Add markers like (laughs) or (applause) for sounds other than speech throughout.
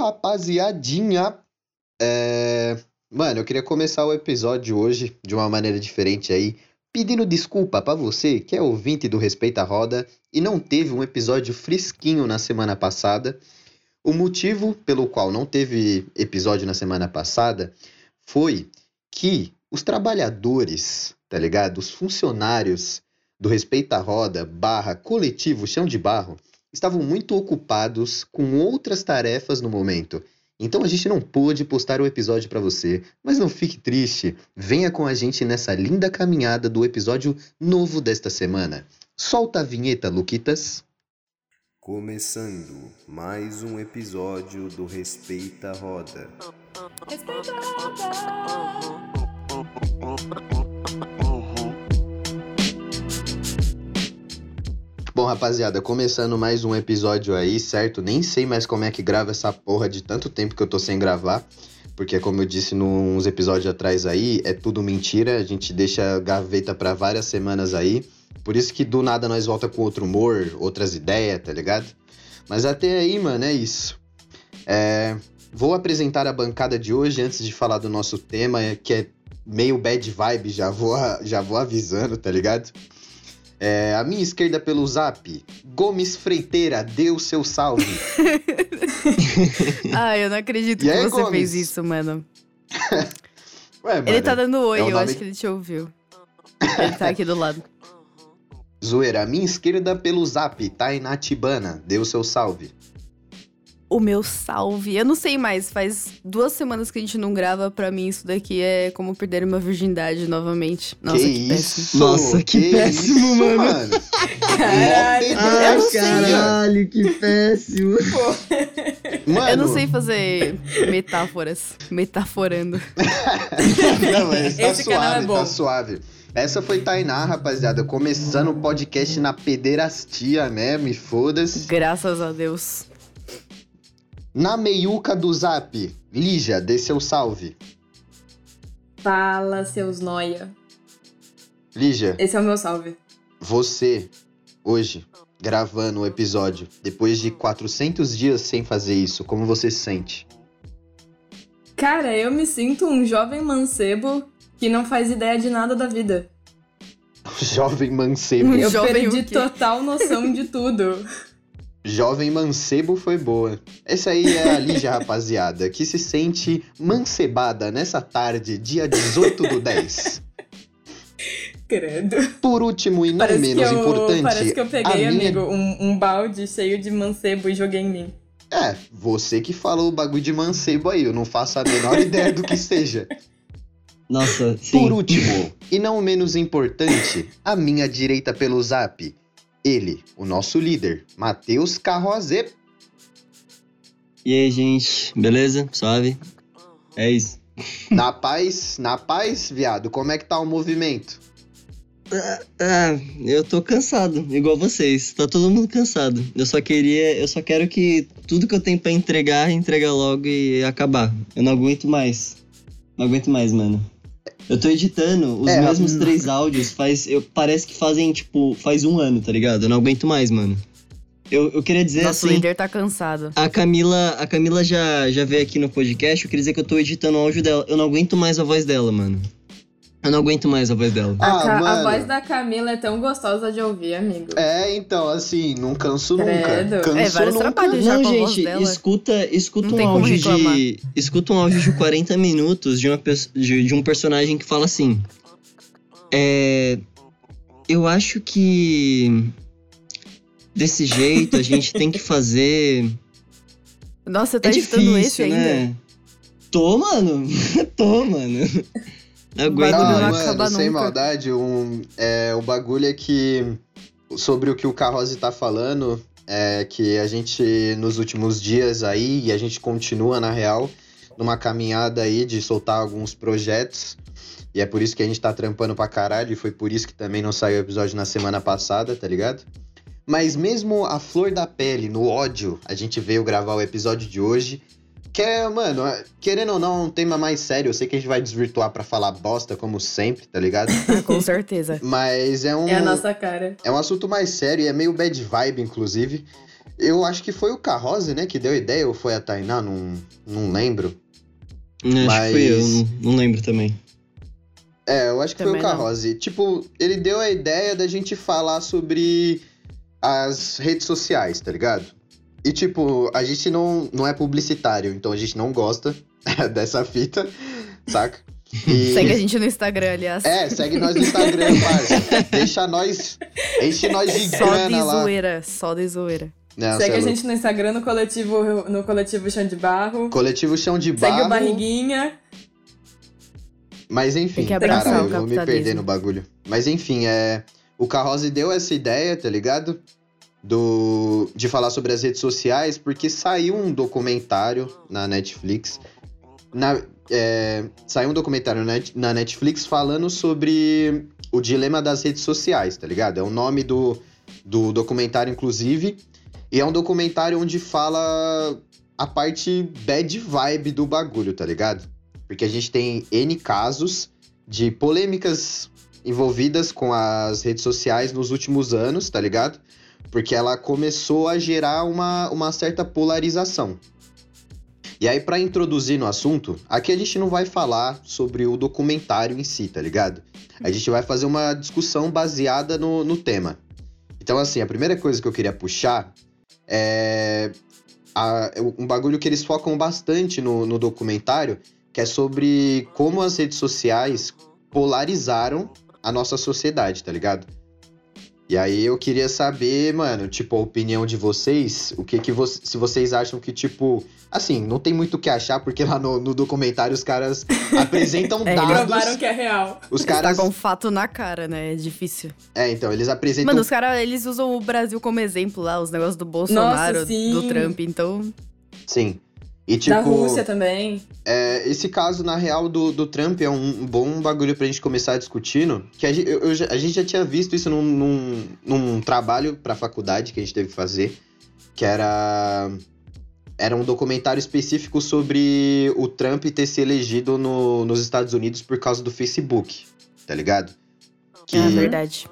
rapaziadinha. É... Mano, eu queria começar o episódio hoje de uma maneira diferente aí, pedindo desculpa pra você que é ouvinte do Respeita a Roda e não teve um episódio fresquinho na semana passada. O motivo pelo qual não teve episódio na semana passada foi que os trabalhadores, tá ligado? Os funcionários do Respeita a Roda barra coletivo Chão de Barro estavam muito ocupados com outras tarefas no momento. Então a gente não pôde postar o episódio para você, mas não fique triste. Venha com a gente nessa linda caminhada do episódio novo desta semana. Solta a vinheta, Luquitas. Começando mais um episódio do Respeita a Roda. Respeita a roda. Bom, rapaziada, começando mais um episódio aí, certo? Nem sei mais como é que grava essa porra de tanto tempo que eu tô sem gravar. Porque, como eu disse nos episódios atrás aí, é tudo mentira. A gente deixa gaveta pra várias semanas aí. Por isso que do nada nós volta com outro humor, outras ideias, tá ligado? Mas até aí, mano, é isso. É, Vou apresentar a bancada de hoje antes de falar do nosso tema, que é meio bad vibe, já vou, já vou avisando, tá ligado? É, a minha esquerda pelo zap, Gomes Freiteira, dê o seu salve. (laughs) ah, eu não acredito que aí, você Gomes? fez isso, mano. (laughs) Ué, mano, Ele tá dando oi, é eu nome- acho que ele te ouviu. Ele tá aqui do lado. (laughs) Zoeira, a minha esquerda pelo zap, Tainá Tibana, dê o seu salve. O meu salve. Eu não sei mais, faz duas semanas que a gente não grava. Pra mim, isso daqui é como perder uma virgindade novamente. Nossa, que, que, péssimo. isso? Nossa, que péssimo, isso, mano. Caralho. Ai, não sei. caralho, que péssimo. Mano, Eu não sei fazer metáforas. Metaforando. (laughs) Não, mas tá Esse é suave, bom. tá suave. Essa foi Tainá, rapaziada, começando o podcast na pederastia mesmo, e foda-se. Graças a Deus. Na meiuca do zap, Lígia, dê seu salve. Fala, seus noia. Lígia, Esse é o meu salve. você, hoje, gravando o episódio, depois de 400 dias sem fazer isso, como você se sente? Cara, eu me sinto um jovem mancebo que não faz ideia de nada da vida. (laughs) Jovem mancebo. Um Eu jovem perdi total noção de tudo. (laughs) Jovem mancebo foi boa. Essa aí é a Lígia, (laughs) rapaziada, que se sente mancebada nessa tarde, dia 18 do 10. Credo. Por último e não Parece que, menos eu, importante, parece que eu peguei, a minha- amigo, um, um balde cheio de mancebo e joguei em mim. É, você que falou o bagulho de mancebo aí, eu não faço a menor (laughs) ideia do que seja. Nossa, sim. Por último, (laughs) e não menos importante, a minha direita pelo zap. Ele, o nosso líder, Matheus Carroze. E aí, gente, beleza? Suave? É isso. Na paz, na paz, viado, como é que tá o movimento? Ah, eu tô cansado, igual vocês. Tá todo mundo cansado. Eu só queria, eu só quero que tudo que eu tenho pra entregar, entregar logo e acabar. Eu não aguento mais. Não aguento mais, mano. Eu tô editando os É, mesmos hum. (laughs) três áudios faz. Eu, parece que fazem, tipo, faz um ano, tá ligado? Eu não aguento mais, mano. Eu, eu queria dizer Nosso assim. líder tá cansado. A Camila, a Camila já, já veio aqui no podcast, eu queria dizer que eu tô editando o áudio dela. Eu não aguento mais a voz dela, mano. Eu não aguento mais a voz dela. A, Ah, a mano. voz da Camila é tão gostosa de ouvir, amigo. É, então, assim, não canso nunca. Credo. Canso É, vários nunca. trabalhos. já Não, a gente, dela. escuta, escuta Não um áudio de. Escuta um áudio de 40 minutos de, uma, de, de um personagem que fala assim. É. Eu acho que. Desse jeito a gente tem que fazer. Nossa, tá é editando esse difícil, ainda? né? Tô, mano. (laughs) Tô, mano. Não Ah, não mais. acaba mano, sem nunca. maldade, um, é, o bagulho é que. Sobre o que o Carrose tá falando, é que a gente, nos últimos dias aí, e a gente continua, na real, numa caminhada aí de soltar alguns projetos. E é por isso que a gente tá trampando pra caralho, e foi por isso que também não saiu o episódio na semana passada, tá ligado? Mas mesmo a flor da pele, no ódio, a gente veio gravar o episódio de hoje. Que é, mano, é- querendo ou não, é um tema mais sério. Eu sei que a gente vai desvirtuar pra falar bosta, como sempre, tá ligado? (laughs) Ah, com certeza. Mas é um, É a nossa cara. é um assunto mais sério e é meio bad vibe, inclusive. Eu acho que foi o Carrose, né, que deu a ideia, ou foi a Tainá, não, não lembro. Acho Mas- que foi eu, não, não lembro também. É, eu acho que foi Também o não. Carrose. Tipo, ele deu a ideia da gente falar sobre as redes sociais, tá ligado? E, tipo, a gente não, não é publicitário, então a gente não gosta (laughs) dessa fita, saca? E- Segue a gente no Instagram, aliás. É, segue nós no Instagram, parça. Deixa nós. Enche nós de Só de grana lá. zoeira, só de zoeira. Não, Segue é a gente no Instagram, no coletivo, no coletivo Chão de Barro. Coletivo Chão de Segue Barro. o Barriguinha. Mas enfim, Tem que abraçar caralho, o eu vou me perder no bagulho. Mas enfim, é. O Carrose deu essa ideia, tá ligado? Do, de falar sobre as redes sociais, porque saiu um documentário na Netflix. Na, é, saiu um documentário na, Net- na Netflix falando sobre o dilema das redes sociais, tá ligado? É o nome do, do documentário, inclusive. E é um documentário onde fala a parte bad vibe do bagulho, tá ligado? Porque a gente tem N casos de polêmicas envolvidas com as redes sociais nos últimos anos, tá ligado? Porque ela começou a gerar uma, uma certa polarização. E aí, pra introduzir no assunto, aqui a gente não vai falar sobre o documentário em si, tá ligado? A gente vai fazer uma discussão baseada no, no tema. Então, assim, a primeira coisa que eu queria puxar é a- um bagulho que eles focam bastante no, no documentário, que é sobre como as redes sociais polarizaram a nossa sociedade, tá ligado? E aí eu queria saber, mano, tipo, a opinião de vocês, o que que vo se vocês acham que, tipo, assim, não tem muito o que achar, porque lá no, no documentário os caras (laughs) apresentam (laughs) É, eles- dados. Provaram que é real. Os Tá caras. com um fato na cara, né? É difícil. É, então, eles apresentam. Mano, os caras, eles usam o Brasil como exemplo lá, os negócios do Bolsonaro, sim. do Trump, então... Sim. E tipo. Da Rússia também. É, esse caso, na real, do, do Trump é um, bom bagulho pra gente começar discutindo. Que a, gente- eu- eu já- a gente já tinha visto isso num, num, num trabalho pra faculdade que a gente teve que fazer. Que era. Era um documentário específico sobre o Trump ter se elegido no- nos Estados Unidos por causa do Facebook, tá ligado? Que, É verdade.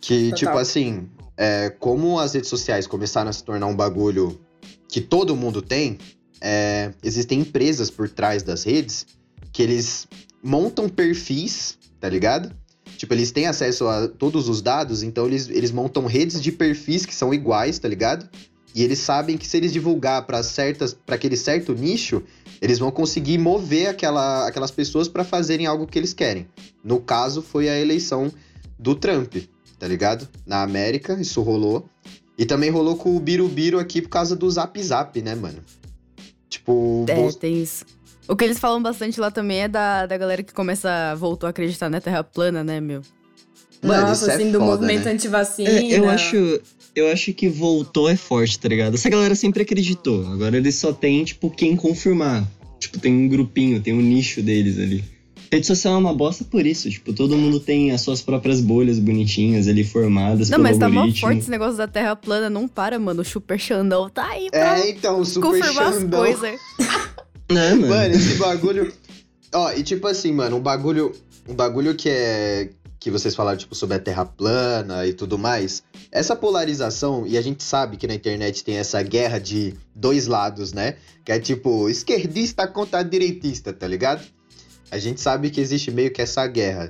que Total. tipo assim, é, como as redes sociais começaram a se tornar um bagulho que todo mundo tem, é, existem empresas por trás das redes que eles montam perfis, tá ligado? Tipo, eles têm acesso a todos os dados, então eles, eles montam redes de perfis que são iguais, tá ligado? E eles sabem que se eles divulgar para certas, para aquele certo nicho, eles vão conseguir mover aquela, aquelas pessoas para fazerem algo que eles querem. No caso, foi a eleição do Trump, tá ligado? Na América, isso rolou. E também rolou com o Birubiru aqui por causa do Zap Zap, né, mano? Tipo, É, Bol- tem isso. O que eles falam bastante lá também é da, da galera que começa, voltou a acreditar na Terra plana, né, meu? Mano, Nossa, isso é assim, do foda, movimento né? antivacina. É, eu acho. Eu acho que voltou é forte, tá ligado? Essa galera sempre acreditou. Agora eles só tem, tipo, quem confirmar. Tipo, tem um grupinho, tem um nicho deles ali. Rede social é uma bosta por isso. Tipo, todo mundo tem as suas próprias bolhas bonitinhas ali formadas Não, pelo mas tá mó algoritmo. forte esse negócio da Terra plana, não para, mano. O Super Xandão tá aí pra É, então, o Super confirmar as Xandão. coisas. (laughs) Não, mano. Mano, esse bagulho. Ó, e tipo assim, mano, um bagulho. Um bagulho que é. Que vocês falaram, tipo, sobre a terra plana e tudo mais. Essa polarização, e a gente sabe que na internet tem essa guerra de dois lados, né? Que é tipo, esquerdista contra direitista, tá ligado? A gente sabe que existe meio que essa guerra.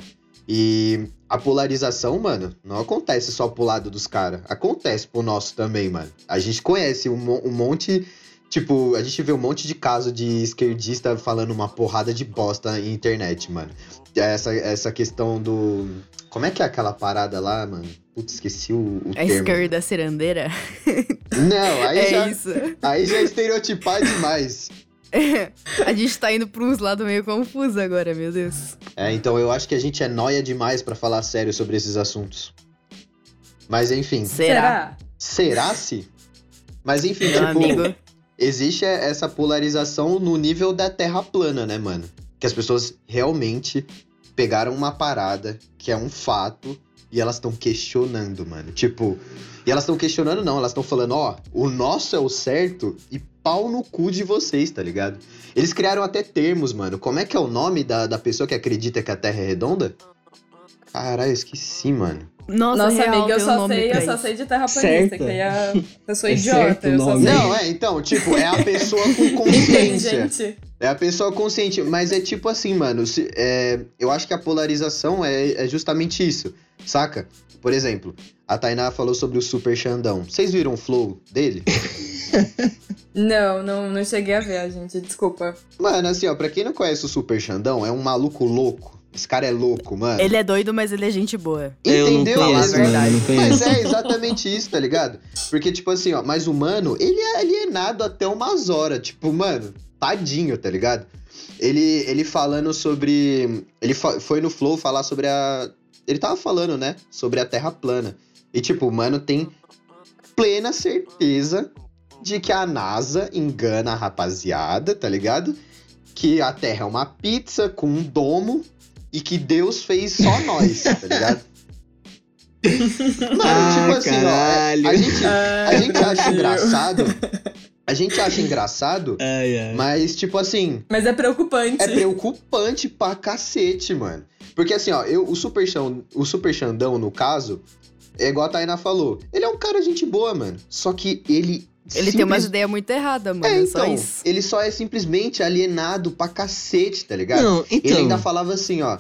E a polarização, mano, não acontece só pro lado dos caras. Acontece pro nosso também, mano. A gente conhece um, mo- um monte. Tipo, a gente vê um monte de caso de esquerdista falando uma porrada de bosta na internet, mano. Essa, essa questão do. Como é que é aquela parada lá, mano? Putz, esqueci o, o A termo. esquerda cirandeira. Não, aí, (laughs) é já, isso. aí já é estereotipar demais. (laughs) A gente tá indo pra uns lados meio confusos agora, meu Deus. É, então eu acho que a gente é noia demais pra falar sério sobre esses assuntos. Mas enfim, Será? será se? Mas enfim, Meu tipo, amigo. existe essa polarização no nível da terra plana, né, mano? Que as pessoas realmente pegaram uma parada que é um fato e elas estão questionando, mano. Tipo, e elas estão questionando não, elas estão falando, ó, o nosso é o certo e pau no cu de vocês, tá ligado? Eles criaram até termos, mano. Como é que é o nome da, da pessoa que acredita que a Terra é redonda? Caralho, eu esqueci, mano. Nossa, Nossa, real, amiga, eu tem só sei, eu só sei de terraplanista, que aí a pessoa É idiota, certo o eu só nome. sei. Não, é, então, tipo, é a pessoa com (laughs) consciência. Inteligente. É a pessoa consciente, mas é tipo assim, mano. se- é, eu acho que a polarização é, é justamente isso, saca? Por exemplo, a Tainá falou sobre o Super Xandão. Vocês viram o flow dele? (laughs) Não, não, não cheguei a ver, gente, desculpa. Mano, assim, ó, pra quem não conhece o Super Xandão, é um maluco louco. Esse cara é louco, mano. Ele é doido, mas ele é gente boa. Eu não Entendeu? conheço, É mano, verdade. Mas é exatamente isso, tá ligado? Porque, tipo assim, ó, mas o mano, ele é alienado até umas horas. Tipo, mano, tadinho, tá ligado? Ele, ele falando sobre. Ele foi no Flow falar sobre a. Ele tava falando, né? Sobre a Terra plana. E, tipo, o mano tem plena certeza de que a NASA engana a rapaziada, tá ligado? Que a Terra é uma pizza com um domo e que Deus fez só nós, tá ligado? (laughs) Mano, Ah, tipo assim, ó, a gente, a gente acha engraçado. A gente acha (laughs) engraçado, Ai, ai. mas, tipo assim, Mas é preocupante. é preocupante pra cacete, mano. Porque assim, ó, eu, o, Super Xão, o Super Xandão, no caso, é igual a Tainá falou. Ele é um cara gente boa, mano. Só que ele. Ele tem umas simples- ideias muito erradas, mano. É, É, só então. isso. Ele só é simplesmente alienado pra cacete, tá ligado? Não, então. Ele ainda falava assim, ó.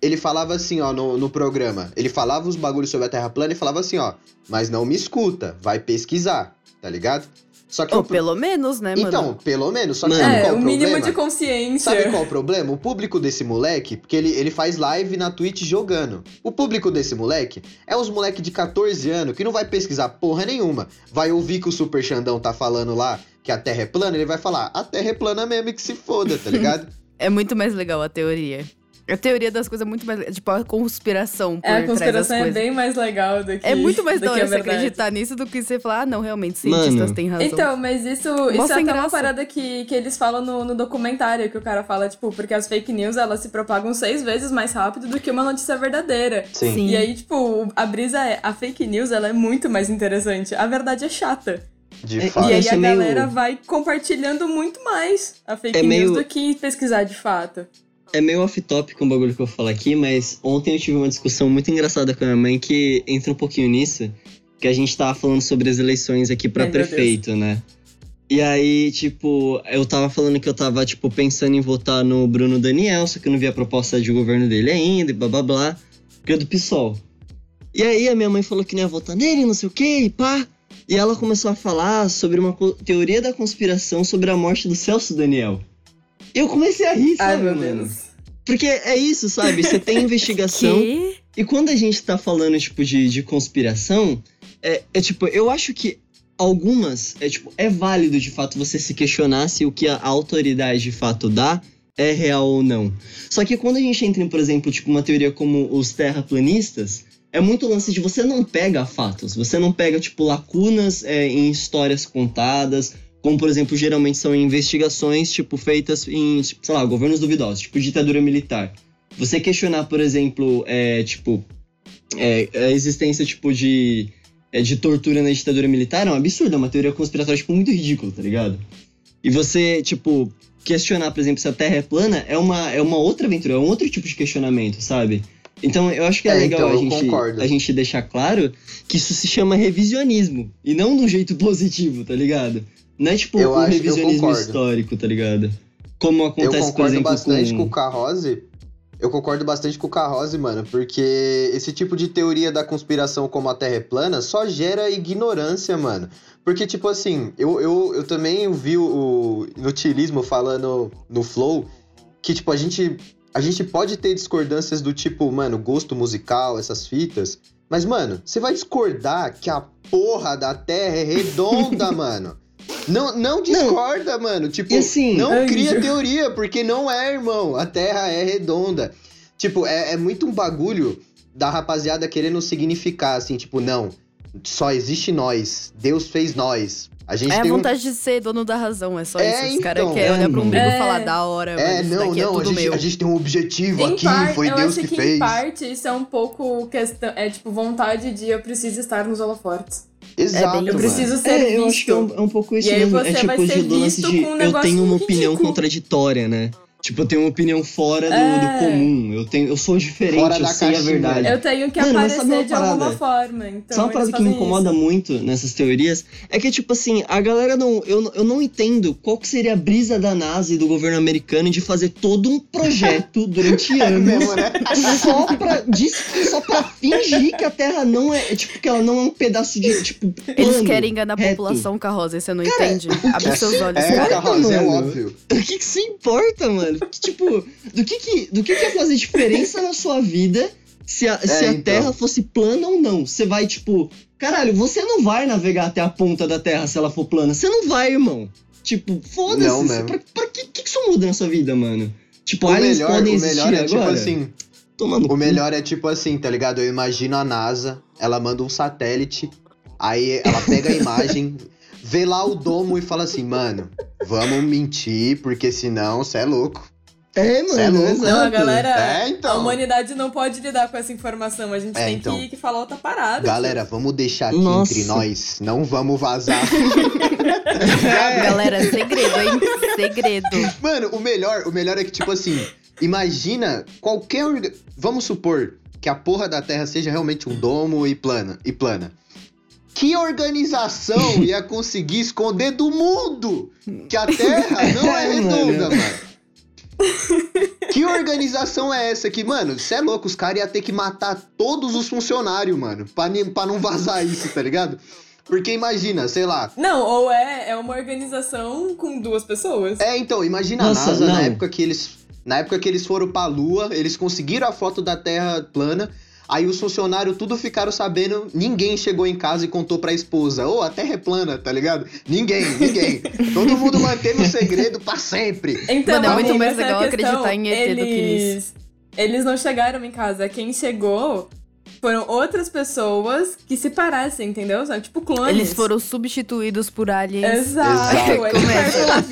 Ele falava assim, ó, no, no programa. Ele falava os bagulhos sobre a Terra plana e falava assim, ó. Mas não me escuta, vai pesquisar, tá ligado? Só que Ou o- pelo menos, né, mano? Então, pelo menos. Só que Mano. É, qual o o mínimo problema? de consciência. Sabe qual é o problema? O público desse moleque, porque ele, ele faz live na Twitch jogando. O público desse moleque é uns moleque de 14 anos que não vai pesquisar porra nenhuma. Vai ouvir que o Super Xandão tá falando lá que a Terra é plana, ele vai falar, a Terra é plana mesmo e que se foda, tá (laughs) ligado? É muito mais legal a teoria. A teoria das coisas é muito mais. Tipo, a conspiração por É, a trás das conspiração é coisas. bem mais legal do que. É muito mais do da que hora você acreditar nisso do que você falar, ah, não, realmente, cientistas Mano. têm razão. Então, mas isso, isso é até uma parada que, que eles falam no, no documentário, que o cara fala, tipo, porque as fake news, elas se propagam seis vezes mais rápido do que uma notícia verdadeira. Sim. E aí, tipo, a brisa é, a fake news, ela é muito mais interessante. A verdade é chata. De É, fato. e aí a é meio- galera vai compartilhando muito mais a fake É news meio- do que pesquisar de fato. É meio off-topic um bagulho que eu vou falar aqui, mas ontem eu tive uma discussão muito engraçada com a minha mãe que entra um pouquinho nisso, que a gente tava falando sobre as eleições aqui meu prefeito, né? E aí, tipo, eu tava falando que eu tava, tipo, pensando em votar no Bruno Daniel, só que eu não vi a proposta de governo dele ainda, e blá blá blá, porque é do PSOL. E aí a minha mãe falou que não ia votar nele, não sei o que, e pá. E ela começou a falar sobre uma teoria da conspiração sobre a morte do Celso Daniel. Eu comecei a rir, Ai, sabe, meu mano? Deus. Porque é isso, sabe? Você tem (laughs) investigação. Que? E quando a gente tá falando, tipo, de, de conspiração, é, é tipo, eu acho que algumas, é tipo, é válido de fato você se questionar se o que a autoridade de fato dá é real ou não. Só que quando a gente entra em, por exemplo, tipo, uma teoria como os terraplanistas, é muito lance de você não pega fatos, você não pega, tipo, lacunas é, em histórias contadas, como, por exemplo, geralmente são investigações, tipo, feitas em, tipo, sei lá, governos duvidosos, tipo, ditadura militar. Você questionar, por exemplo, é, tipo, é, a existência, tipo, de, é, de tortura na ditadura militar é um absurdo, é uma teoria conspiratória, tipo, muito ridícula, tá ligado? E você, tipo, questionar, por exemplo, se a Terra é plana é uma, é uma outra aventura, é um outro tipo de questionamento, sabe? Então, eu acho que é, É, legal então, a, gente, a gente deixar claro que isso se chama revisionismo, e não de um jeito positivo, tá ligado? Não é, tipo, Eu um eu revisionismo histórico, tá ligado? Como Eu acontece, por concordo exemplo, bastante com... com... o Carrose. Eu concordo bastante com o Carrose, mano, porque esse tipo de teoria da conspiração como a Terra é plana só gera ignorância, mano. Porque, tipo assim, eu, eu, eu também vi o, o inutilismo falando no Flow que, tipo, a gente, a gente pode ter discordâncias do tipo, mano, gosto musical, essas fitas. Mas, mano, você vai discordar que a porra da Terra é redonda, (laughs) mano. Não, não discorda, mano. Tipo, assim, não Anjo. cria teoria, porque não é, irmão. A Terra é redonda. Tipo, é, é muito um bagulho da rapaziada querendo significar, assim, tipo, não, só existe nós. Deus fez nós. A gente É a tem um. vontade de ser dono da razão, é só É, isso. Os caras então. querem É, olhar pra um umbigo e falar, É. da hora, É, não, é não, a gente, meu. a gente tem um objetivo Em aqui, par- foi eu Deus acho que, que, fez. em parte isso é um pouco questão. É tipo vontade de eu preciso estar nos holofortes. Exato, bem- Eu mano. preciso ser É, eu visto. acho que é um, é um pouco isso E aí mesmo. você É vai tipo ser de lance de com um eu negócio tenho uma opinião ridículo. contraditória, né? Tipo, eu tenho uma opinião fora do, É. do comum. Eu, tenho, eu sou diferente, Fora eu da sei a caixinha. verdade. Eu tenho que Mano, aparecer de alguma forma. Então, Sabe uma parada que me incomoda isso. muito nessas teorias? É que, tipo assim, a galera não. Eu, eu não entendo qual que seria a brisa da NASA e do governo americano de fazer todo um projeto (laughs) durante É anos. mesmo, né? (laughs) Só pra, só pra fingir que a Terra não é. Tipo, que ela não é um pedaço de. Tipo, Eles plano, querem enganar a reto. população, Carroza, você não entende? Abre seus olhos, É, cara. Carroz, é óbvio. Do que que isso importa, mano? Que, tipo, do que que, do que que ia fazer diferença na sua vida se a, se a então. Terra fosse plana ou não? Você vai, tipo... Caralho, você não vai navegar até a ponta da Terra se ela for plana. Você não vai, irmão. Tipo, foda-se. mesmo. Pra, pra que, que isso muda na sua vida, mano? Tipo, O aliens melhor, podem o existir melhor é tipo agora? assim. Tomando O melhor é tipo assim, tá ligado? Eu imagino a NASA, ela manda um satélite, aí ela pega a imagem, (laughs) vê lá o domo e fala assim, mano, vamos mentir, porque senão você é louco. É, Cê é mano, louco. exato. Não, a galera. É, A então. humanidade não pode lidar com essa informação. A gente É, tem então. que, que falar outra parada. Galera, vamos deixar aqui Nossa. entre nós, não vamos vazar. (laughs) Galera, segredo, hein? Segredo. Mano, o melhor, o melhor é que, tipo assim, imagina qualquer. orga- Vamos supor que a porra da Terra seja realmente um domo e plana. E plana. Que organização (laughs) ia conseguir esconder do mundo que a Terra não é (laughs) redonda, mano. Que organização é essa que, mano, cê é louco, os caras iam ter que matar todos os funcionários, mano, pra, pra não vazar isso, tá ligado? Porque imagina, sei lá, Não, ou é, é uma organização com duas pessoas. É, então, imagina Nossa, a NASA não. na época que eles. Na época que eles foram pra Lua, eles conseguiram a foto da Terra plana. Aí os funcionários tudo ficaram sabendo, ninguém chegou em casa e contou pra esposa. Ô, a Terra é plana, tá ligado? Ninguém, ninguém. (laughs) Todo mundo manteve o segredo pra sempre. Então, Mano, é muito mais é legal questão. acreditar em ET do que eles, Eles não chegaram em casa. Quem chegou foram outras pessoas que se parecem, entendeu? São tipo clones. Eles foram substituídos por aliens. Exato, Exato. eles Começa.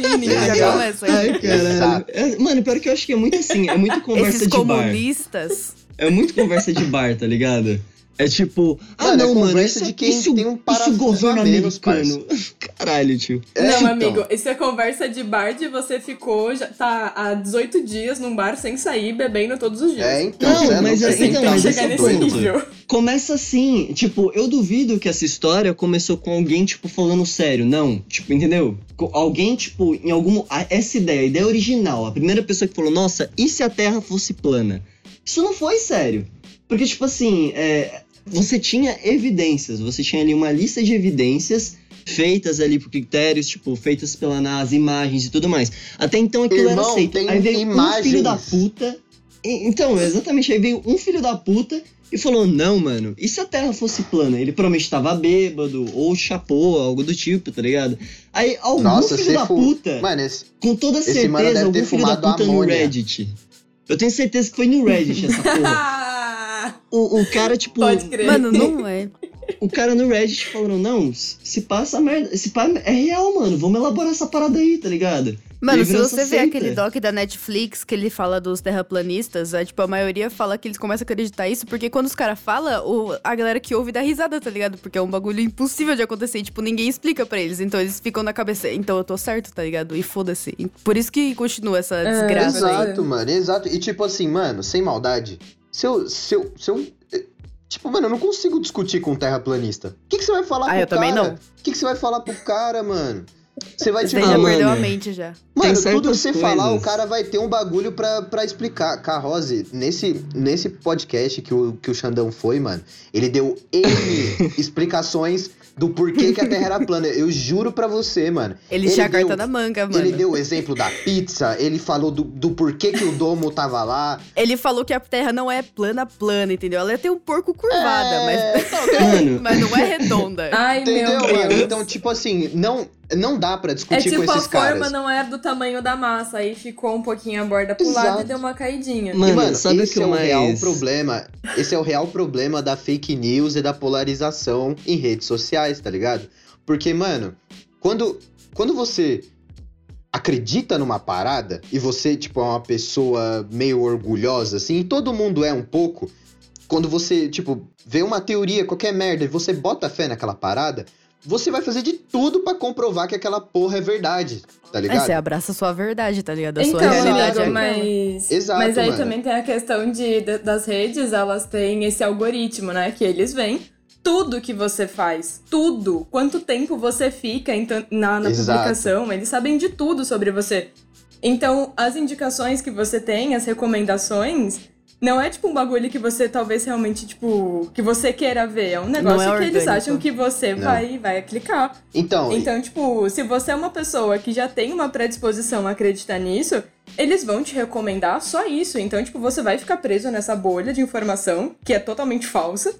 Começa. Ai, caralho. Exato. É, mano, pior que eu acho que é muito assim, é muito conversa Esses de bar. comunistas. É muito conversa de bar, tá ligado? É tipo, ah Mano, é não, mano, conversa isso, de quem isso, tem um isso parafuso governo menos, americano. (laughs) Caralho, tio. É, não, então. amigo, isso é conversa de bar de você ficou, já tá há 18 dias num bar sem sair, bebendo todos os dias. É, então. Não, é mas assim, então, tá mas muito esse é chegar nesse ponto. nível. Começa assim, tipo, eu duvido que essa história começou com alguém, tipo, falando sério. Não, tipo, entendeu? Alguém, tipo, em algum. Essa ideia, a ideia original, a primeira pessoa que falou, nossa, e se a Terra fosse plana? Isso não foi sério. Porque, tipo assim, é, você tinha evidências, você tinha ali uma lista de evidências feitas ali por critérios, tipo, feitas pela NASA, imagens e tudo mais. Até então aquilo era Irmão, aceito. tem Aí veio um filho da imagens. puta. e- Então, exatamente, aí veio um filho da puta e falou: Não, mano, e se a Terra fosse plana? Ele provavelmente tava bêbado, ou chapou, algo do tipo, tá ligado? Aí algum Nossa, filho da fu- puta, Mano, esse, com toda certeza, algum filho da puta no. Reddit. Eu tenho certeza que foi no Reddit essa porra. Ah, (laughs) O, o cara, tipo. Pode crer. Mano, não é. O cara no Reddit falando, não, se passa merda. Se pá, é real, mano. Vamos elaborar essa parada aí, tá ligado? Mano, se você vê aquele doc da Netflix que ele fala dos terraplanistas, é, tipo, a maioria fala que eles começam a acreditar isso, porque quando os caras falam, a galera que ouve dá risada, tá ligado? Porque é um bagulho impossível de acontecer, e, tipo, ninguém explica pra eles. Então eles ficam na cabeça, então eu tô certo, tá ligado? E foda-se. Por isso que continua essa É, desgraça aí. Exato, mano, exato. E tipo assim, mano, sem maldade, se eu. Se eu, se eu eh, tipo, mano, eu não consigo discutir com um terraplanista. O que, que você vai falar Ah, pro eu também cara? não. O que, que você vai falar pro cara, mano? Você vai Você tipo. já mano, perdeu a mente já. Mano, tudo que você falar, o coisas. cara vai ter um bagulho pra, pra explicar. Carrose, nesse, nesse podcast que o, que o Xandão foi, mano, ele deu N (laughs) explicações do porquê que a Terra era plana. Eu juro pra você, mano. Ele, Ele tinha a deu- carta na manga, mano. Ele deu o exemplo da pizza, ele falou do, do porquê que o domo tava lá. Ele falou que a Terra não é plana, plana, entendeu? Ela tem um porco curvada, É, mas, (laughs) Mano, mas não é redonda. Ai, Entendeu, meu Deus. mano? Então, tipo assim, não, não dá pra É discutir tipo, com a esses forma caras. não era do tamanho da massa, aí ficou um pouquinho a borda pro lado Exato. e deu uma caidinha. Mano, e, mano, sabe esse que é eu o real mais- problema. Esse é o real problema da fake news e da polarização em redes sociais, tá ligado? Porque, mano, quando, quando você acredita numa parada e você, tipo, é uma pessoa meio orgulhosa, assim, e todo mundo é um pouco, quando você, tipo, vê uma teoria, qualquer merda, e você bota fé naquela parada, você vai fazer de tudo pra comprovar que aquela porra é verdade, tá ligado? você abraça a sua verdade, tá ligado? A Então, sua realidade é mas, Exato, mas aí mano. também tem a questão de, de- das redes, elas têm esse algoritmo, né? Que eles veem tudo que você faz, tudo. Quanto tempo você fica na, na publicação, eles sabem de tudo sobre você. Então, as indicações que você tem, as recomendações, não é tipo um bagulho que você talvez realmente, tipo, que você queira ver. É um negócio é que eles acham que você Não. vai, vai clicar. Então, Então, tipo, se você é uma pessoa que já tem uma predisposição a acreditar nisso, eles vão te recomendar só isso. Então, tipo, você vai ficar preso nessa bolha de informação que é totalmente falsa.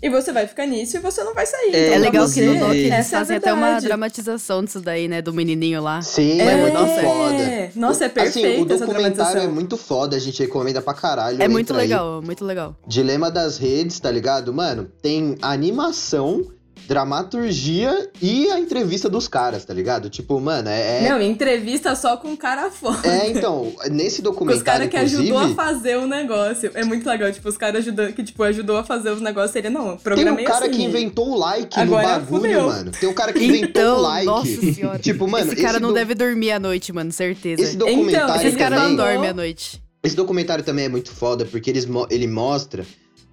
E você vai ficar nisso e você não vai sair. É então, É legal que no Doc eles essa é fazem até uma dramatização disso daí, né? Do menininho lá. sim, É, é muito foda. Nossa, é Assim, perfeita o documentário é muito foda, a gente recomenda pra caralho. É muito entra aí. legal, muito legal. Dilema das redes, tá ligado? Mano, tem animação, dramaturgia e a entrevista dos caras, tá ligado? Tipo, mano, é. é- Não, entrevista só com cara foda. É, então, nesse Com os documentário, caras que inclusive, ajudou a fazer o negócio. É muito legal, tipo, os caras ajudando, que, tipo, ajudou a fazer os negócios. Ele, não, o tem um cara assim. que inventou o like Agora no bagulho, fudeu. mano. Tem um cara que inventou Então, o like. nossa senhora. (laughs) Tipo, mano, esse cara esse não do- deve dormir à noite, mano, certeza. Esse documentário Então, Esses caras não também, dormem. dormem à noite. Esse documentário também é muito foda, porque eles, ele mostra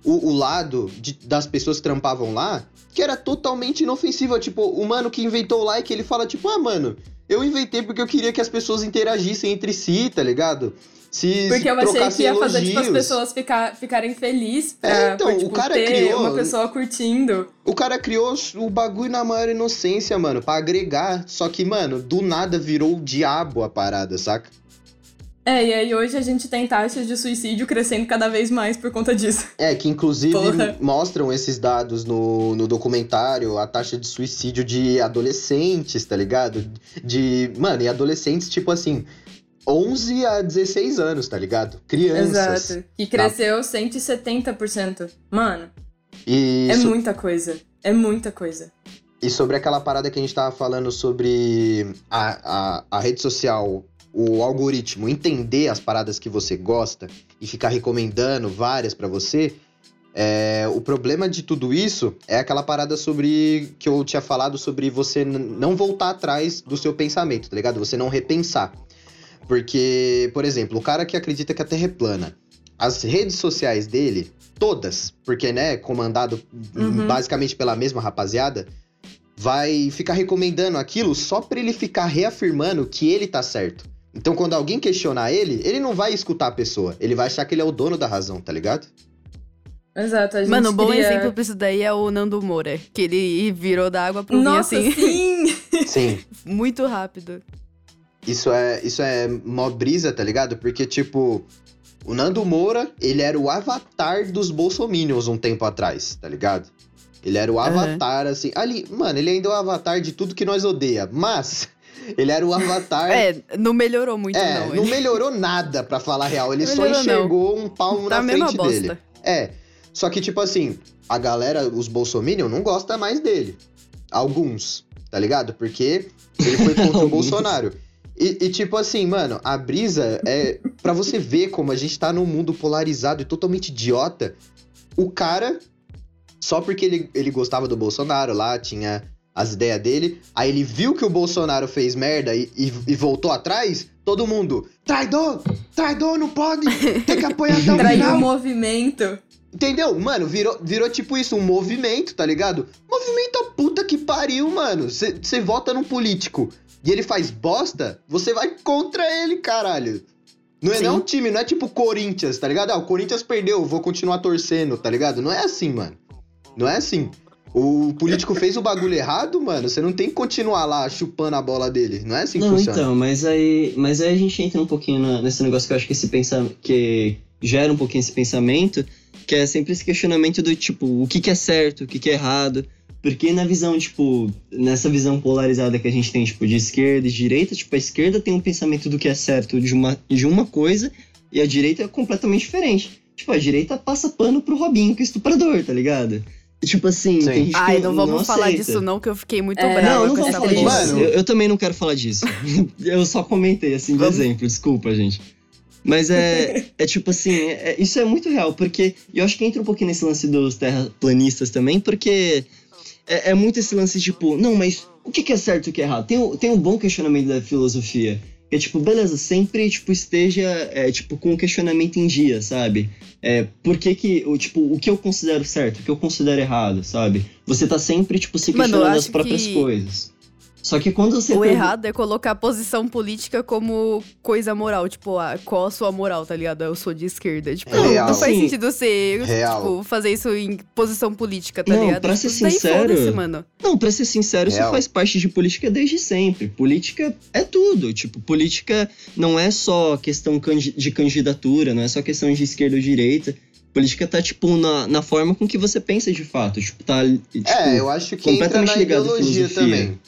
o, o lado de- das pessoas que trampavam lá, que era totalmente inofensivo. Tipo, o mano que inventou o like, ele fala, tipo, ah, mano, eu inventei porque eu queria que as pessoas interagissem entre si, tá ligado? Se, Porque eu achei que ia fazer, tipo, as elogios. pessoas ficar, ficarem felizes pra, É, então, por, o tipo, cara ter criou- uma pessoa curtindo. O cara criou o bagulho na maior inocência, mano, pra agregar. Só que, mano, do nada virou o diabo a parada, saca? É, e aí hoje a gente tem taxas de suicídio crescendo cada vez mais por conta disso. É, que inclusive Porra. mostram esses dados no, no documentário, a taxa de suicídio de adolescentes, tá ligado? De. Mano, e adolescentes, tipo assim, 11 a 16 anos, tá ligado? Crianças. Exato. Que cresceu 170%. Mano, E, é muita coisa. É muita coisa. e sobre aquela parada que a gente tava falando sobre a, a, a rede social, o algoritmo, entender as paradas que você gosta e ficar recomendando várias pra você. É, o problema de tudo isso é aquela parada sobre que eu tinha falado sobre você não voltar atrás do seu pensamento, tá ligado? Você não repensar. Porque, por exemplo, o cara que acredita que a Terra é plana, as redes sociais dele, todas, porque, né, comandado Uhum. basicamente pela mesma rapaziada, vai ficar recomendando aquilo só pra ele ficar reafirmando que ele tá certo. Então, quando alguém questionar ele, ele não vai escutar a pessoa, ele vai achar que ele é o dono da razão, tá ligado? Exato. A gente Mano, um bom queria- exemplo pra isso daí é o Nando Moura. Que ele virou da água pro vinho Nossa, assim, sim! (laughs) (laughs) Sim. muito rápido. Isso é, isso é mó brisa, tá ligado? Porque, tipo, o Nando Moura, ele era o avatar dos bolsominions um tempo atrás, tá ligado? Ele era o avatar, assim. Ali, mano, ele ainda é o avatar de tudo que nós odeia, mas ele era o (laughs) avatar. É, não melhorou muito, É, não. não, melhorou nada, pra falar a real. Ele Não só melhorou, não. enxergou um palmo Tá na frente bosta. dele. É. Só que, tipo assim, a galera, os Bolsominion, não gosta mais dele. Alguns, tá ligado? Porque ele foi (laughs) contra o. Bolsonaro. E, e, tipo assim, mano, a brisa é. Pra você ver como a gente tá num mundo polarizado e totalmente idiota, o cara, só porque ele, ele gostava do Bolsonaro lá, tinha as ideias dele, aí ele viu que o Bolsonaro fez merda e, e, e voltou atrás, todo mundo, traidor! Traidor, não pode! Tem que apoiar até o Traiu o movimento. Entendeu? Mano, virou, virou tipo isso, um movimento, tá ligado? Movimento a puta que pariu, mano. Você vota num político e ele faz bosta, você vai contra ele, caralho. Não é Sim. não um time, não é tipo Corinthians, tá ligado? Ah, o Corinthians perdeu, vou continuar torcendo, tá ligado? Não é assim, mano. Não é assim. O político fez o bagulho errado, mano. Você não tem que continuar lá chupando a bola dele. Não é assim que Não, funciona. então, mas aí, mas aí a gente entra um pouquinho na- nesse negócio que eu acho que esse pensamento que gera um pouquinho esse pensamento, que é sempre esse questionamento do tipo, o que que é certo, o que que é errado. Porque na visão, tipo, nessa visão polarizada que a gente tem, tipo, de esquerda e de direita, tipo, a esquerda tem um pensamento do que é certo de uma, de uma coisa e a direita é completamente diferente. Tipo, a direita passa pano pro Robinho, que é estuprador, tá ligado? E, tipo assim, Sim. tem gente Ai, que não vamos falar aceita. disso não, que eu fiquei muito É, brava Não, não com essa falar disso. Mano. Eu, eu também não quero falar disso. (laughs) eu só comentei, assim, de Vamos. exemplo. Desculpa, gente. Mas é, (laughs) é tipo assim, é- isso é muito real, porque eu acho que entra um pouquinho nesse lance dos terraplanistas também, porque é, é muito esse lance, tipo, não, mas o que, que é certo e o que é errado? Tem, tem um bom questionamento da filosofia. É tipo, beleza, sempre, tipo, esteja, é, tipo, com o questionamento em dia, sabe? É, por que que, o, tipo, o que eu considero certo, o que eu considero errado, sabe? Você tá sempre, tipo, se Mano, questionando as acho próprias que- coisas. Só que quando você... O pergun- errado é colocar a posição política como coisa moral. Tipo, ah, qual a sua moral, tá ligado? Eu sou de esquerda. Tipo, Real. não faz Sim. sentido você, tipo, fazer isso em posição política, tá Não, ligado? pra tipo, ser daí sincero, mano. Não, pra ser sincero, Real. isso faz parte de política desde sempre. Política é tudo. Tipo, política não é só questão de candidatura, não é só questão de esquerda ou direita. Política tá, tipo, na, na forma com que você pensa de fato. Tipo, tá. Tipo, É, eu acho que entra completamente na ligado à ideologia também.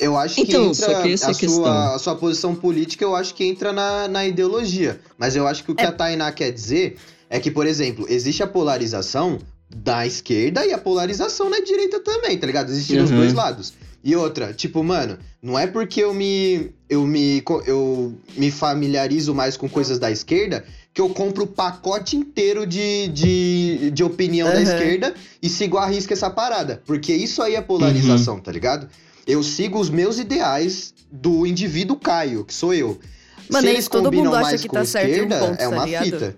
Eu acho que Então, entra que a sua, a sua posição política, eu acho que entra na, na ideologia. Mas eu acho que o que É. a Tainá quer dizer é que, por exemplo, existe a polarização da esquerda e a polarização na direita também, tá ligado? Existem os Uhum. dois lados. E outra, tipo, mano, não é porque eu me, eu me eu me familiarizo mais com coisas da esquerda que eu compro o pacote inteiro de, de, de opinião da Uhum. esquerda e sigo a risca essa parada. Porque isso aí é polarização, tá ligado? Eu sigo os meus ideais do indivíduo Caio, que sou eu. Mano, Se é eles isso, todo combinam mundo acha mais que com tá certo em um esquerda, ponto, é tá uma ligado? fita.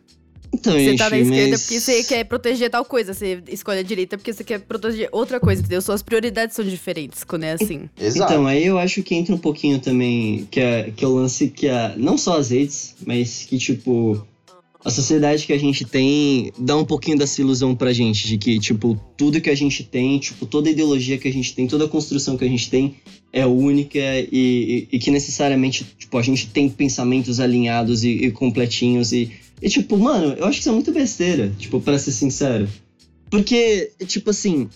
Então, Você gente, tá na esquerda mas... porque você quer proteger tal coisa, você escolhe a direita porque você quer proteger outra coisa, entendeu? Suas prioridades são diferentes quando é assim. Exato. Então, aí eu acho que entra um pouquinho também, que é, que é o lance que é, não só as redes, mas que, tipo, a sociedade que a gente tem dá um pouquinho dessa ilusão pra gente, de que, tipo, tudo que a gente tem, tipo, toda ideologia que a gente tem, toda construção que a gente tem é única e, e- e que necessariamente, tipo, a gente tem pensamentos alinhados e, e completinhos e, e, tipo, mano, eu acho que isso é muito besteira, tipo, pra ser sincero. Porque, tipo assim,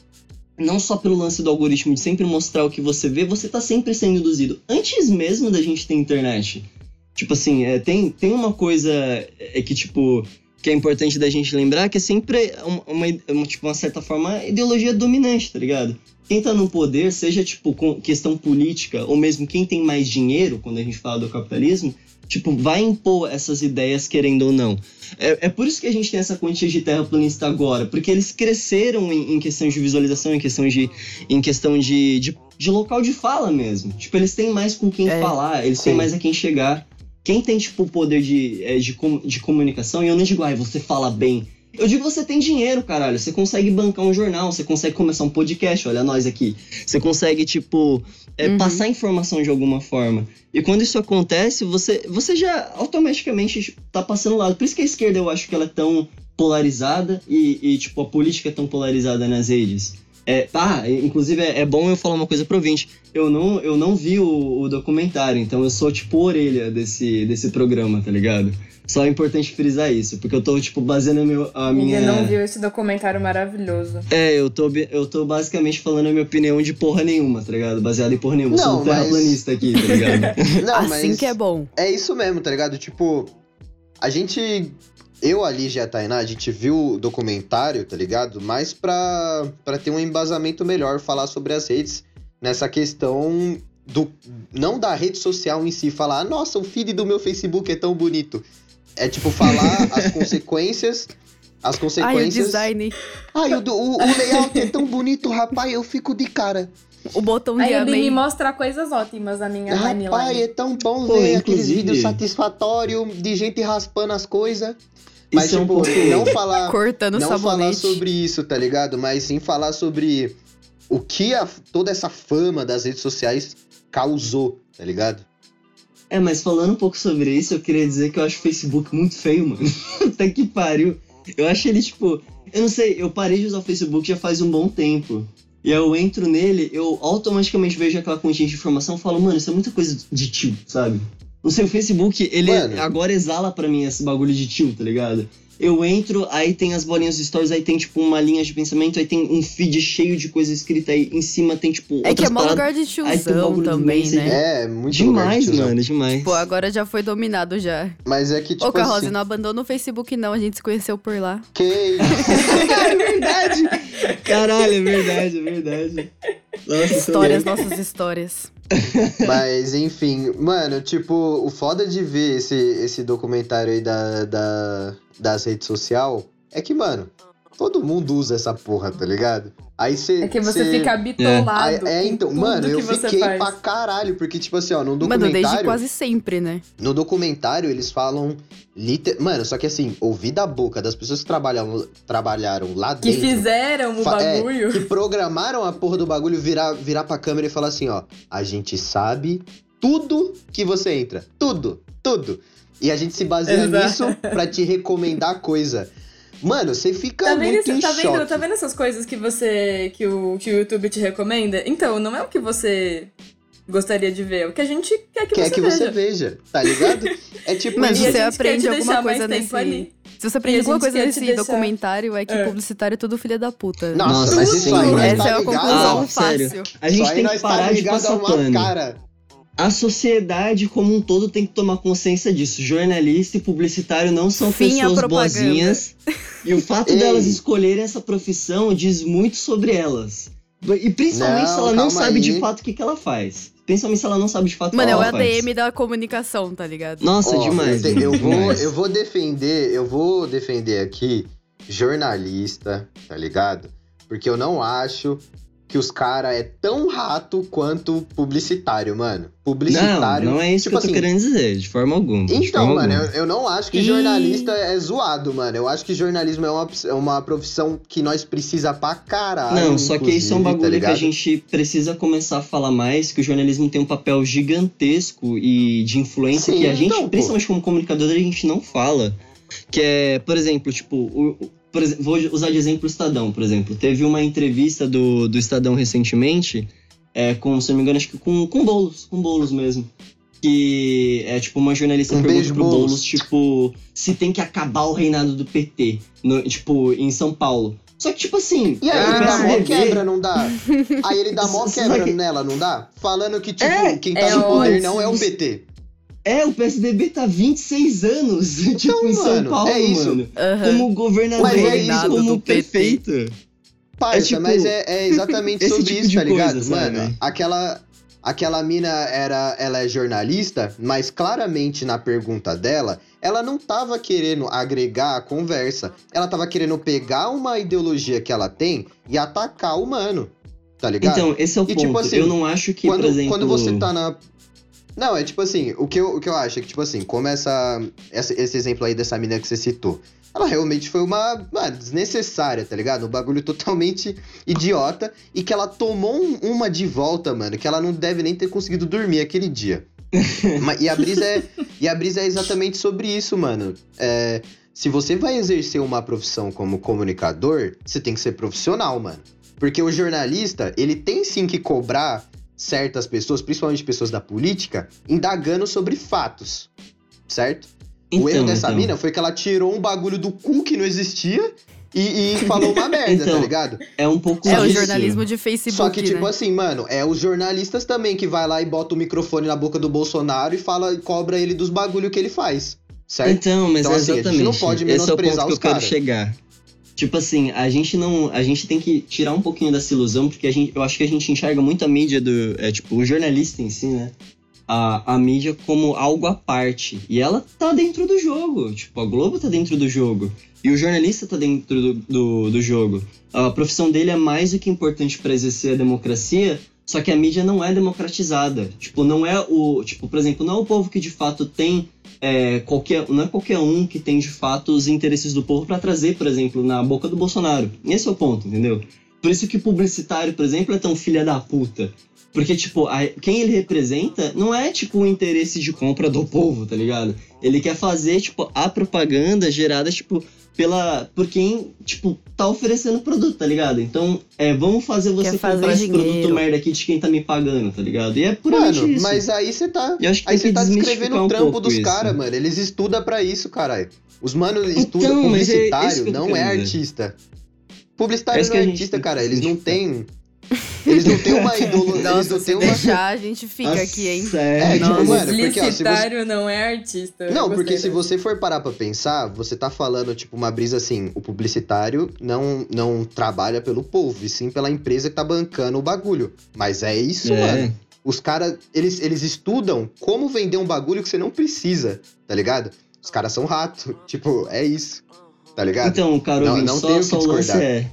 não só pelo lance do algoritmo de sempre mostrar o que você vê, você tá sempre sendo induzido. Antes mesmo da gente ter internet. Tipo assim, é, tem, tem uma coisa é, que, tipo, que é importante da gente lembrar, que é sempre uma, uma, tipo, uma certa forma, ideologia dominante, tá ligado? Quem tá no poder, seja, tipo, com questão política, ou mesmo quem tem mais dinheiro, quando a gente fala do capitalismo, tipo, vai impor essas ideias, querendo ou não. É, é por isso que a gente tem essa quantia de terraplanista agora, porque eles cresceram em, em questão de visualização, em questão de, em questão de, de, de local de fala mesmo. Tipo, eles têm mais com quem É, falar, eles têm sim. mais a quem chegar. Quem tem, tipo, o poder de, é, de, de comunicação, e eu não digo, ai, você fala bem. Eu digo, você tem dinheiro, caralho. Você consegue bancar um jornal, você consegue começar um podcast, olha nós aqui. Você consegue, tipo, é, Uhum. passar informação de alguma forma. E quando isso acontece, você, você já automaticamente tá passando lado. Por isso que a esquerda eu acho que ela é tão polarizada e, e, tipo, a política é tão polarizada nas redes. É, ah, inclusive é, é bom eu falar uma coisa pro ouvinte. Eu não, eu não vi o, o documentário, então eu sou, tipo, orelha desse, desse programa, tá ligado? Só é importante frisar isso, porque eu tô, tipo, baseando a, meu, a minha. Ninguém não viu esse documentário maravilhoso. É, eu tô, eu tô basicamente falando a minha opinião de porra nenhuma, tá ligado? Baseada em porra nenhuma. Eu Não, sou um mas- terraplanista aqui, tá ligado? (laughs) Não, assim mas que é bom. é isso mesmo, tá ligado? Tipo, a gente. Eu, a Lígia e a Tainá, a gente viu o documentário, tá ligado? Mais pra, pra ter um embasamento melhor, falar sobre as redes nessa questão do. Não da rede social em si, falar, nossa, o feed do meu Facebook é tão bonito. É tipo, falar (laughs) as consequências. As Ai, o consequências. design, Ai, o, o, o layout é tão bonito, rapaz, eu fico de cara. O botão de Aí Bi me mostra coisas ótimas na minha Rapaz, timeline. é tão bom Pô, ver aqueles vídeos satisfatórios de gente raspando as coisas. Mas, Isso é um tipo, pouco- não falar. Cortando não falar sabonete. sobre isso, tá ligado? Mas sim falar sobre o que a- toda essa fama das redes sociais causou, tá ligado? É, mas falando um pouco sobre isso, eu queria dizer que eu acho o Facebook muito feio, mano. (laughs) Até que pariu. Eu acho ele, tipo. Eu não sei, eu parei de usar o Facebook já faz um bom tempo. E aí eu entro nele, eu automaticamente vejo aquela quantia de informação e falo, mano, isso é muita coisa de tio, sabe? Não sei, o Facebook, ele Mano. agora exala pra mim esse bagulho de tio, tá ligado? Eu entro, aí tem as bolinhas de stories, aí tem, tipo, uma linha de pensamento, aí tem um feed cheio de coisa escrita aí em cima, tem, tipo, É que é mó lugar de um tiozão também, Messenger. né? É, muito lugar de Demais, tiozão. mano, demais. Pô, agora já foi dominado já. Mas é que, tipo Ô, Carroza, assim... não abandona o Facebook não, a gente se conheceu por lá. Que isso? (laughs) (laughs) é verdade! Caralho, é verdade, é verdade. Nossa, Histórias, nossas histórias. Mas, enfim, mano, tipo, o foda de ver esse, esse documentário aí da, da, das redes sociais é que, mano, Todo mundo usa essa porra, tá ligado? Aí você. É que você fica Aí- bitolado. É, com então, mano, eu que fiquei faz. pra caralho, porque, tipo assim, ó, no Mano, documentário. desde quase sempre, né? No documentário, eles falam. Liter... Mano, só que assim, ouvir da boca das pessoas que trabalham, trabalharam lá Que dentro. fizeram o é, bagulho. que programaram a porra do bagulho virar, virar pra câmera e falar assim, ó. A gente sabe tudo que você entra. Tudo, tudo. E a gente se baseia Exato. nisso pra te recomendar coisa. Mano, você fica Tá vendo, muito isso- tá, choque. vendo, tá vendo essas coisas que você. Que o, que o YouTube te recomenda? Então, não é o que você gostaria de ver, é o que a gente quer que Quer você que veja. você veja, tá ligado? (laughs) É tipo Mas você aprende alguma coisa nesse- ali. Se você aprende alguma coisa nesse deixar- documentário, é que É. publicitário é tudo filha da puta. Nossa, Nossa, mas isso aí, Essa tá é a ligado? conclusão Ah, sério. fácil. A gente tem que nós tá parar de ligado a passar uma pano. cara. A sociedade como um todo tem que tomar consciência disso. Jornalista e publicitário não são Fim pessoas boazinhas. E o fato (laughs) Ei. delas escolherem essa profissão diz muito sobre elas. E principalmente Não, se ela não sabe aí. de fato o que, que ela faz. Principalmente se ela não sabe de fato o Mano, que é o. ADM da comunicação, tá ligado? Nossa, Ó, demais. Eu, eu vou, demais. eu vou defender, eu vou defender aqui jornalista, tá ligado? Porque eu não acho que os caras é tão rato quanto publicitário, mano. Não, Publicitário. não é isso tipo que eu tô assim, querendo dizer, de forma alguma. de Então, forma mano, eu, alguma. eu não acho que E- jornalista é zoado, mano. Eu acho que jornalismo é uma, é uma profissão que nós precisa pra caralho. Não, só que isso é um tá bagulho que a gente precisa começar a falar mais, que o jornalismo tem um papel gigantesco e de influência Sim, que a gente, então, pô. principalmente como comunicador, a gente não fala. Que é, por exemplo, tipo, o- por vou usar de exemplo o Estadão, por exemplo. Teve uma entrevista do, do Estadão recentemente, é, com, se não me engano, acho que com, com Boulos, com Boulos mesmo. Que é tipo uma jornalista Um pergunta beijo, pro Boulos. Boulos, tipo, se tem que acabar o reinado do PT, no- tipo, em São Paulo. Só que, tipo assim, E aí, ele dá mó quebra, não dá? Aí ele dá mó (laughs) quebra que- nela, não dá? Falando que, tipo, É, quem tá é no poder ótimo. não é o PT. É, o PSDB tá 26 anos, (laughs) tipo, em São mano, Paulo, é isso. mano. Aham. Como governador, Mas é e isso. como do PT. prefeito. Parça, É tipo, mas é, é exatamente sobre tipo isso, tá ligado? coisa, sabe? Mano, aquela, aquela mina era, ela é jornalista, mas claramente na pergunta dela, ela não tava querendo agregar a conversa. Ela tava querendo pegar uma ideologia que ela tem e atacar o mano, tá ligado? Então, esse é o E, ponto. tipo assim, eu não acho que, quando, por exemplo... quando você tá na. Não, é tipo assim, o que eu, o que eu acho é que, tipo assim, como essa, essa- esse exemplo aí dessa mina que você citou, ela realmente foi uma, mano, desnecessária, tá ligado? Um bagulho totalmente (laughs) idiota e que ela tomou um- uma de volta, mano, que ela não deve nem ter conseguido dormir aquele dia. (laughs) E, a brisa é, e a brisa é exatamente sobre isso, mano. É, se você vai exercer uma profissão como comunicador, você tem que ser profissional, mano. Porque o jornalista, ele tem sim que cobrar certas pessoas, principalmente pessoas da política, indagando sobre fatos. Certo? o erro Então, dessa então. mina foi que ela tirou um bagulho do cu que não existia e, e falou uma merda, tá (laughs) Então, ligado? É um pouco É o jornalismo de Facebook, Só que, tipo né? assim, mano, é os jornalistas também que vai lá e bota o microfone na boca do Bolsonaro e fala e cobra ele dos bagulho que ele faz. Certo? Então, mas Então, é assim, a gente exatamente. não pode Esse é o ponto menosprezar que eu os quero cara. chegar. Tipo assim, a gente não. A gente tem que tirar um pouquinho dessa ilusão, porque a gente, eu acho que a gente enxerga muito a mídia do. É, tipo, o jornalista em si, né? A, a mídia como algo à parte. E ela tá dentro do jogo. Tipo, a Globo tá dentro do jogo. E o jornalista tá dentro do, do, do jogo. A profissão dele é mais do que importante para exercer a democracia, só que a mídia não é democratizada. Tipo, não é o. Tipo, por exemplo, não é o povo que de fato tem é, qualquer, não é qualquer um que tem de fato os interesses do povo para trazer, por exemplo, na boca do Bolsonaro. Esse é o ponto, entendeu? Por isso que publicitário, por exemplo, é tão filha da puta. Porque, tipo, a- quem ele representa não é, tipo, o interesse de compra do povo, tá ligado? Ele quer fazer, tipo, a propaganda gerada, tipo, pela, por quem, tipo, tá oferecendo produto, tá ligado? Então, é, vamos fazer você Quer fazer comprar esse produto dinheiro. merda aqui de quem tá me pagando, tá ligado? E é puramente Mano, isso. mas aí você tá. Eu acho que Aí você tá descrevendo o um trampo pouco dos caras, mano. Eles estudam pra isso, caralho. Os manos Então, estudam é- é publicitário, tô não é artista. É Publicitário não é artista, cara. Eles não têm. Eles não têm uma ideologia. eles Nossa, não se têm uma. deixar, a gente fica aqui, hein? Nossa, É, É, tipo, Nossa. mano, porque ó, se você... Publicitário não é artista. Não, porque se você for parar pra pensar, você tá falando, tipo, uma brisa assim, o publicitário não, não trabalha pelo povo, e sim pela empresa que tá bancando o bagulho. Mas é isso, É. mano. Os caras, eles, eles estudam como vender um bagulho que você não precisa, tá ligado? Os caras são rato. (laughs) Tipo, é isso. tá ligado? Então, caro Não- não só, tenho o que só o lance discordar. é.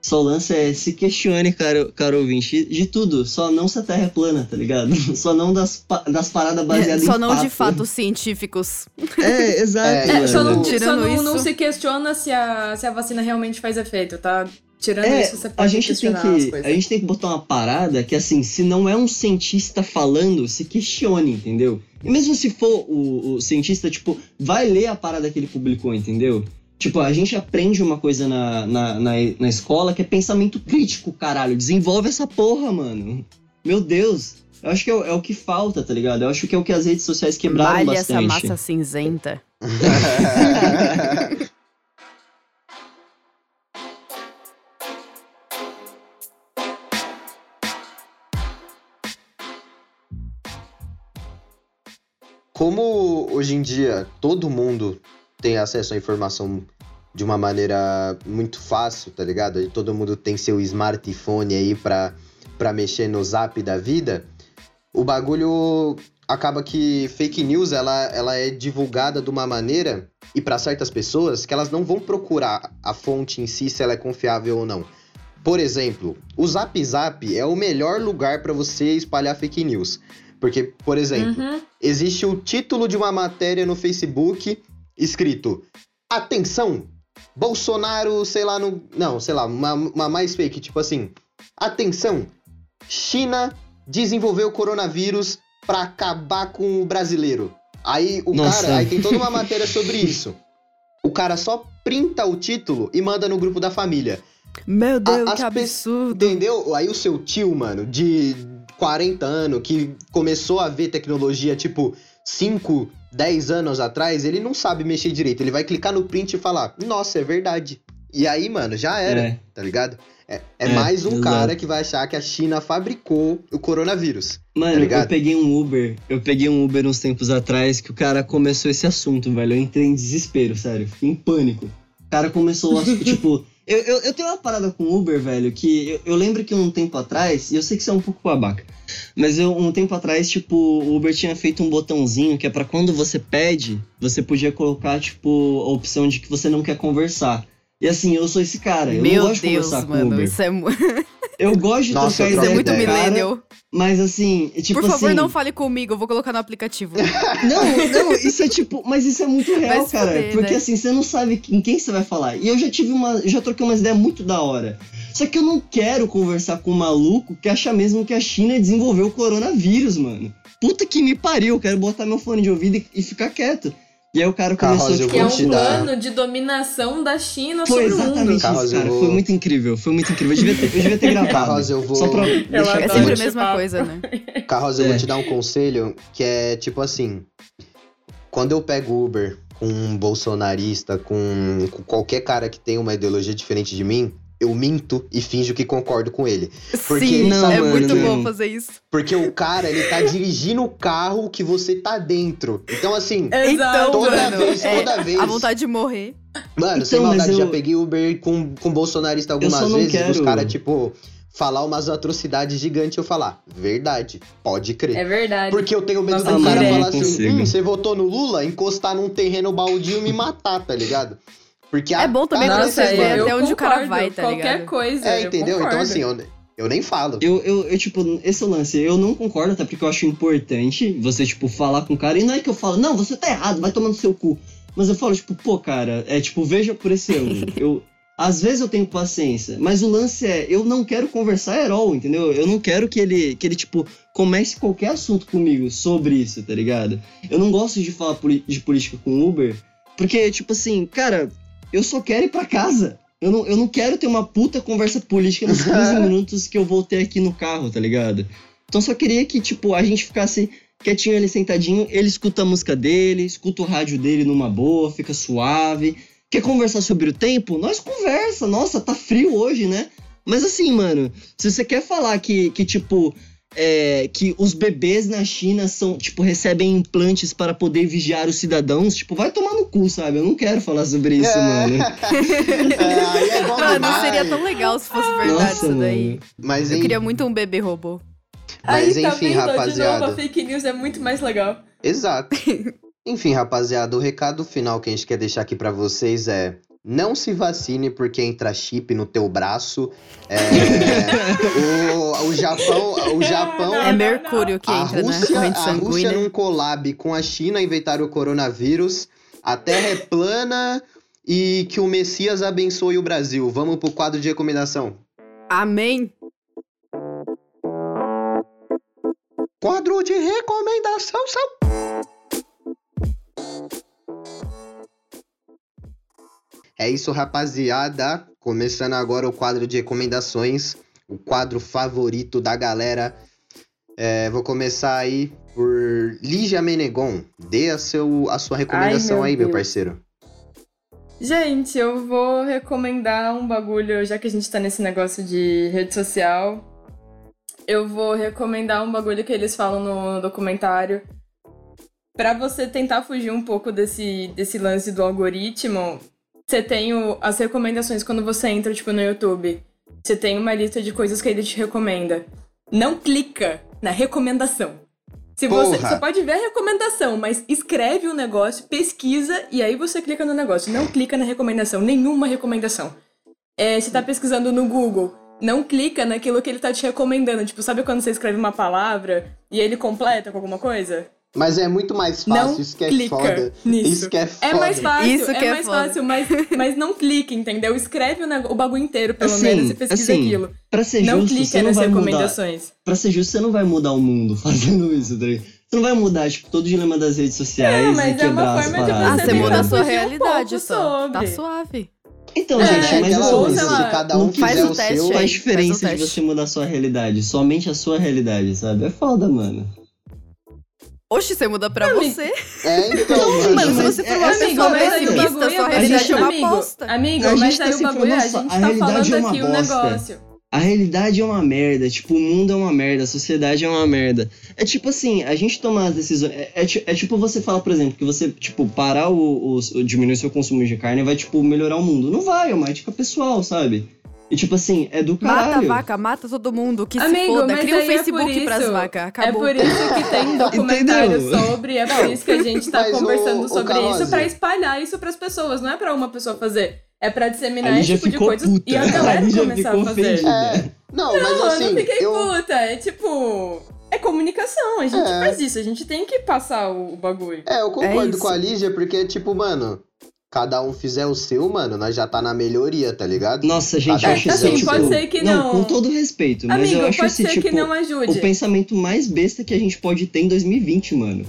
Só o lance é se questione, caro, caro ouvinte, de tudo. Só não se a Terra é plana, tá ligado? (laughs) Só não das, das paradas baseadas em Só não de fato. fatos científicos. É, exato. É, mano. Só não, Tirando só não, não se questiona se a, se a vacina realmente faz efeito, tá? Tirando É, isso, você pode a gente tem que a gente tem que botar uma parada que assim, se não é um cientista falando, se questione, entendeu? E mesmo se for o, o cientista, tipo, vai ler a parada que ele publicou, entendeu? Tipo, a gente aprende uma coisa na, na, na, na escola que é pensamento crítico, caralho. Desenvolve essa porra, mano. Meu Deus. Eu acho que é, o- é o que falta, tá ligado? Eu acho que é o que as redes sociais quebraram Malha essa bastante. massa cinzenta. (laughs) Como hoje em dia todo mundo tem acesso à informação de uma maneira muito fácil, tá ligado? E todo mundo tem seu smartphone aí pra, pra mexer no zap da vida, o bagulho acaba que fake news ela, ela é divulgada de uma maneira e pra certas pessoas que elas não vão procurar a fonte em si se ela é confiável ou não. Por exemplo, o Zap Zap é o melhor lugar pra você espalhar fake news. Porque, por exemplo, Uhum. existe o título de uma matéria no Facebook escrito Atenção! Bolsonaro, sei lá, no. Não, sei lá, uma, uma mais fake, tipo assim. Atenção! China desenvolveu o coronavírus pra acabar com o brasileiro. Aí o Nossa. cara. Aí tem toda uma matéria sobre isso. O cara só printa o título e manda no grupo da família. Meu Deus, as que absurdo. Entendeu? Aí o seu tio, mano, de 40 anos, que começou a ver tecnologia tipo 5, 10 anos atrás, ele não sabe mexer direito. Ele vai clicar no print e falar, nossa, é verdade. E aí, mano, já era, É. tá ligado? É, é É, mais um exato. cara que vai achar que a China fabricou o coronavírus. Mano, Tá eu peguei um Uber. Eu peguei um Uber uns tempos atrás que o cara começou esse assunto, velho. Eu entrei em desespero, sério. Fiquei em pânico. O cara começou tipo. (laughs) Eu, eu, eu tenho uma parada com Uber, velho, que eu, eu lembro que um tempo atrás, e eu sei que isso é um pouco babaca, mas eu, um tempo atrás, tipo, o Uber tinha feito um botãozinho que é pra quando você pede, você podia colocar, tipo, a opção de que você não quer conversar. E assim, eu sou esse cara. Eu não Meu gosto de Deus, conversar com mano. Uber. Isso é, (laughs) Eu gosto de Nossa, trocar eu isso é ideia muito millennial. mas assim, é tipo Por favor, assim, não fale comigo, eu vou colocar no aplicativo. (laughs) Não, não, isso é tipo, mas isso é muito real, cara. porque né? assim, você não sabe em quem você vai falar. E eu já tive uma, já troquei umas ideias muito da hora. Só que eu não quero conversar com um maluco que acha mesmo que a China desenvolveu o coronavírus, mano. Puta que me pariu, eu quero botar meu fone de ouvido e, e ficar quieto. E aí o cara começou, eu tipo, Que é um dar- plano de dominação da China foi sobre o mundo. exatamente Carroça, isso, cara. vou- Foi muito incrível, foi muito incrível. Eu devia ter, eu devia ter gravado. Carroça, eu vou- Só pra É sempre a mesma papo. coisa, né? (laughs) Carlos, eu É. vou te dar um conselho que é tipo assim: quando eu pego Uber com um bolsonarista, com, com qualquer cara que tem uma ideologia diferente de mim, eu minto e finjo que concordo com ele. Porque- Sim, Não, é mano, muito bom fazer isso. Porque o cara, ele tá dirigindo o carro que você tá dentro. Então, assim. Então, toda mano, vez, é, toda vez. a vontade de morrer. Mano, sem Então, mas maldade, eu- já peguei Uber com, com bolsonarista algumas vezes. Os quero- caras, tipo, falar umas atrocidades gigantes eu falar, verdade, pode crer. É verdade. Porque eu tenho medo Nossa, do cara falar assim, hum, você votou no Lula, encostar num terreno baldio e me matar, tá ligado? Porque É bom também Nossa, você eu até onde o cara vai, tá Qualquer ligado? coisa. É, eu entendeu? Então assim, eu, eu nem falo. Eu, eu, eu, tipo, esse é lance. Eu não concordo, até porque eu acho importante você, tipo, falar com o cara. E não é que eu falo, não, você tá errado, vai tomar no seu cu. Mas eu falo, tipo, pô, cara, é tipo, veja por esse (laughs) ângulo. eu, às vezes eu tenho paciência, mas o lance é, eu não quero conversar at all, entendeu? Eu não quero que ele, que ele, tipo, comece qualquer assunto comigo sobre isso, tá ligado? Eu não gosto de falar de política com Uber, porque, tipo assim, cara, eu só quero ir pra casa. Eu não, eu não quero ter uma puta conversa política nos (laughs) 15 minutos que eu vou ter aqui no carro, tá ligado? Então só queria que, tipo, a gente ficasse quietinho ali sentadinho, ele escuta a música dele, escuta o rádio dele numa boa, fica suave. Quer conversar sobre o tempo? Nós conversa. Nossa, tá frio hoje, né? Mas assim, mano, se você quer falar que, que tipo, é, que os bebês na China são, tipo, recebem implantes para poder vigiar os cidadãos, tipo, vai tomar no cu, sabe? Eu não quero falar sobre isso, É. mano. (laughs) É, aí é bom Mano, demais. seria tão legal se fosse verdade Nossa, isso daí. mano. Mas, Eu em- queria muito um bebê robô. Mas Aí, tá enfim, vendo? De novo, rapaziada. a fake news é muito mais legal. Exato. (laughs) Enfim, rapaziada, o recado final que a gente quer deixar aqui pra vocês é: Não se vacine porque entra chip no teu braço. É, o, o Japão, o Japão, É Mercúrio que a entra na Rússia, corrente a Rússia num collab com a China inventaram o coronavírus. A Terra é plana e que o Messias abençoe o Brasil. Vamos pro quadro de recomendação. Amém. Quadro de recomendação são. É isso, rapaziada. Começando agora o quadro de recomendações, o quadro favorito da galera. É, vou começar aí por Lígia Menegon. Dê a, seu, a sua recomendação meu aí, meu parceiro. Gente, eu vou recomendar um bagulho, já que a gente tá nesse negócio de rede social. Eu vou recomendar um bagulho que eles falam no documentário. Pra você tentar fugir um pouco desse, desse lance do algoritmo, você tem o- as recomendações quando você entra, tipo, no YouTube. Você tem uma lista de coisas que ele te recomenda. Não clica na recomendação. Se você, Porra. você pode ver a recomendação, mas escreve o negócio, pesquisa e aí você clica no negócio. Não clica na recomendação, nenhuma recomendação. É, você tá pesquisando no Google, não clica naquilo que ele tá te recomendando. Tipo, sabe quando você escreve uma palavra e ele completa com alguma coisa? Mas é muito mais fácil, Não isso que é clica foda. nisso. Isso que é foda. É mais fácil, Isso que é é mais foda. fácil, mas, mas não clique, entendeu? Escreve o, o bagulho inteiro, pelo Assim, menos, e pesquisa assim, aquilo. Pra ser Não justo, clica você não nas vai mudar. recomendações. Pra ser justo, você não vai mudar o mundo (laughs) fazendo isso, tá ligado? Você não vai mudar, tipo, todo o dilema das redes sociais É, e mas é uma forma de Ah. Você você tem muda a sua um realidade pouco só. Tá sobre. suave. Então, É, gente, mas aquela assim, ou, coisa, sei se cada um faz fizer o o teste seu. aí. faz diferença Faz o de teste. você mudar a sua realidade. Somente a sua realidade, sabe? É foda, mano. Oxe, você muda pra Amigo. você. É, (laughs) então, Mano, se você for uma é- pessoa Amigo, mas aí o pessimista, bagulho sua é- realidade é uma amigo, aposta. Amigo, A gente mas tá aí o bagulho é, a gente a tá realidade falando é uma aqui o bosta. negócio. A realidade é uma merda, tipo, o mundo é uma merda, a sociedade é uma merda. É tipo assim, a gente tomar as decisões. É, é é tipo você falar, por exemplo, que você, tipo, parar o, o, o- diminuir seu consumo de carne vai, tipo, melhorar o mundo. Não vai, é uma ética pessoal, sabe? E tipo assim, é do Mata a caralho. vaca, mata todo mundo, que se Amigo, foda. mas Cria um é Facebook pras isso- vacas, É acabou. por isso que tem (laughs) documentário Entendeu? sobre, é por isso que a gente tá Mas, conversando ô, sobre Carose. isso pra espalhar isso pras pessoas, não é pra uma pessoa fazer. É pra disseminar esse já tipo de ficou coisa puta. e a galera já começar ficou a fazer. É. Não, mas Não, assim, eu não fiquei eu, puta. É tipo. É comunicação. A gente É. faz isso. A gente tem que passar o, o bagulho. é, eu concordo isso. com a Lígia, porque, tipo, mano, cada um fizer o seu, mano, nós já tá na melhoria, tá ligado? Nossa, gente, eu É, acho assim, isso, tipo... pode ser que não. com todo respeito, mas Amigo, eu acho pode esse, ser tipo, que não o pensamento mais besta que a gente pode ter em 2020, mano.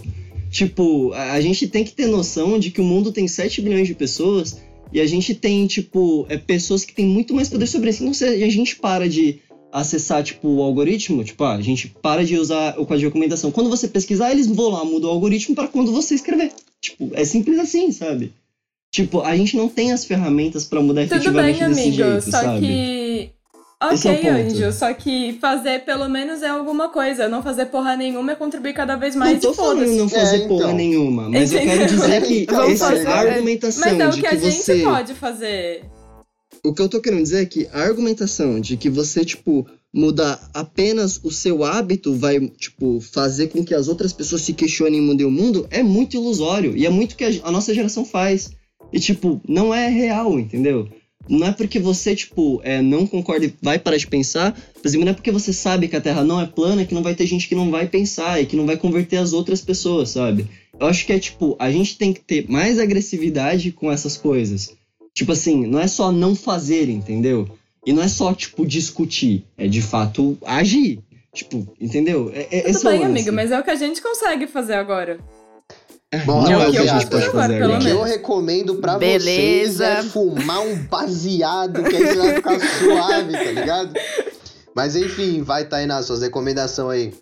Tipo, a, a gente tem que ter noção de que o mundo tem 7 bilhões de pessoas e a gente tem, tipo, é, pessoas que têm muito mais poder sobre isso. Se a gente para de acessar, tipo, o algoritmo, tipo, ah, a gente para de usar o código de recomendação. Quando você pesquisar, eles vão lá, mudam o algoritmo para quando você escrever. Tipo, é simples assim, sabe? Tipo, a gente não tem as ferramentas para mudar Tudo efetivamente bem, desse amigo. jeito, só sabe? que. É o Ok, ponto. Anjo. Só que fazer pelo menos é alguma coisa. Não fazer porra nenhuma é contribuir cada vez mais não tô falando não fazer É, porra então. nenhuma, mas eu quero dizer que (laughs) essa fazer, é. argumentação Mas é o de que a que gente você... pode fazer. O que eu tô querendo dizer é que a argumentação de que você, tipo, mudar apenas o seu hábito vai, tipo, fazer com que as outras pessoas se questionem e mudem o mundo é muito ilusório. E é muito que a, a nossa geração faz. E, tipo, não é real, entendeu? Não é porque você, tipo, é, não concorda e vai parar de pensar, por exemplo, não é porque você sabe que a Terra não é plana que não vai ter gente que não vai pensar e que não vai converter as outras pessoas, sabe? Eu acho que é, tipo, a gente tem que ter mais agressividade com essas coisas. Tipo assim, não é só não fazer, entendeu? E não é só, tipo, discutir. É de fato agir. Tipo, entendeu? É, é, Tudo é bem, lance. amigo, mas é o que a gente consegue fazer agora. Bom, não é o que a gente pode fazer O que eu recomendo pra Beleza. vocês é fumar um baseado, que aí você vai ficar suave, tá ligado? Mas enfim, vai, Tainá, suas recomendações aí.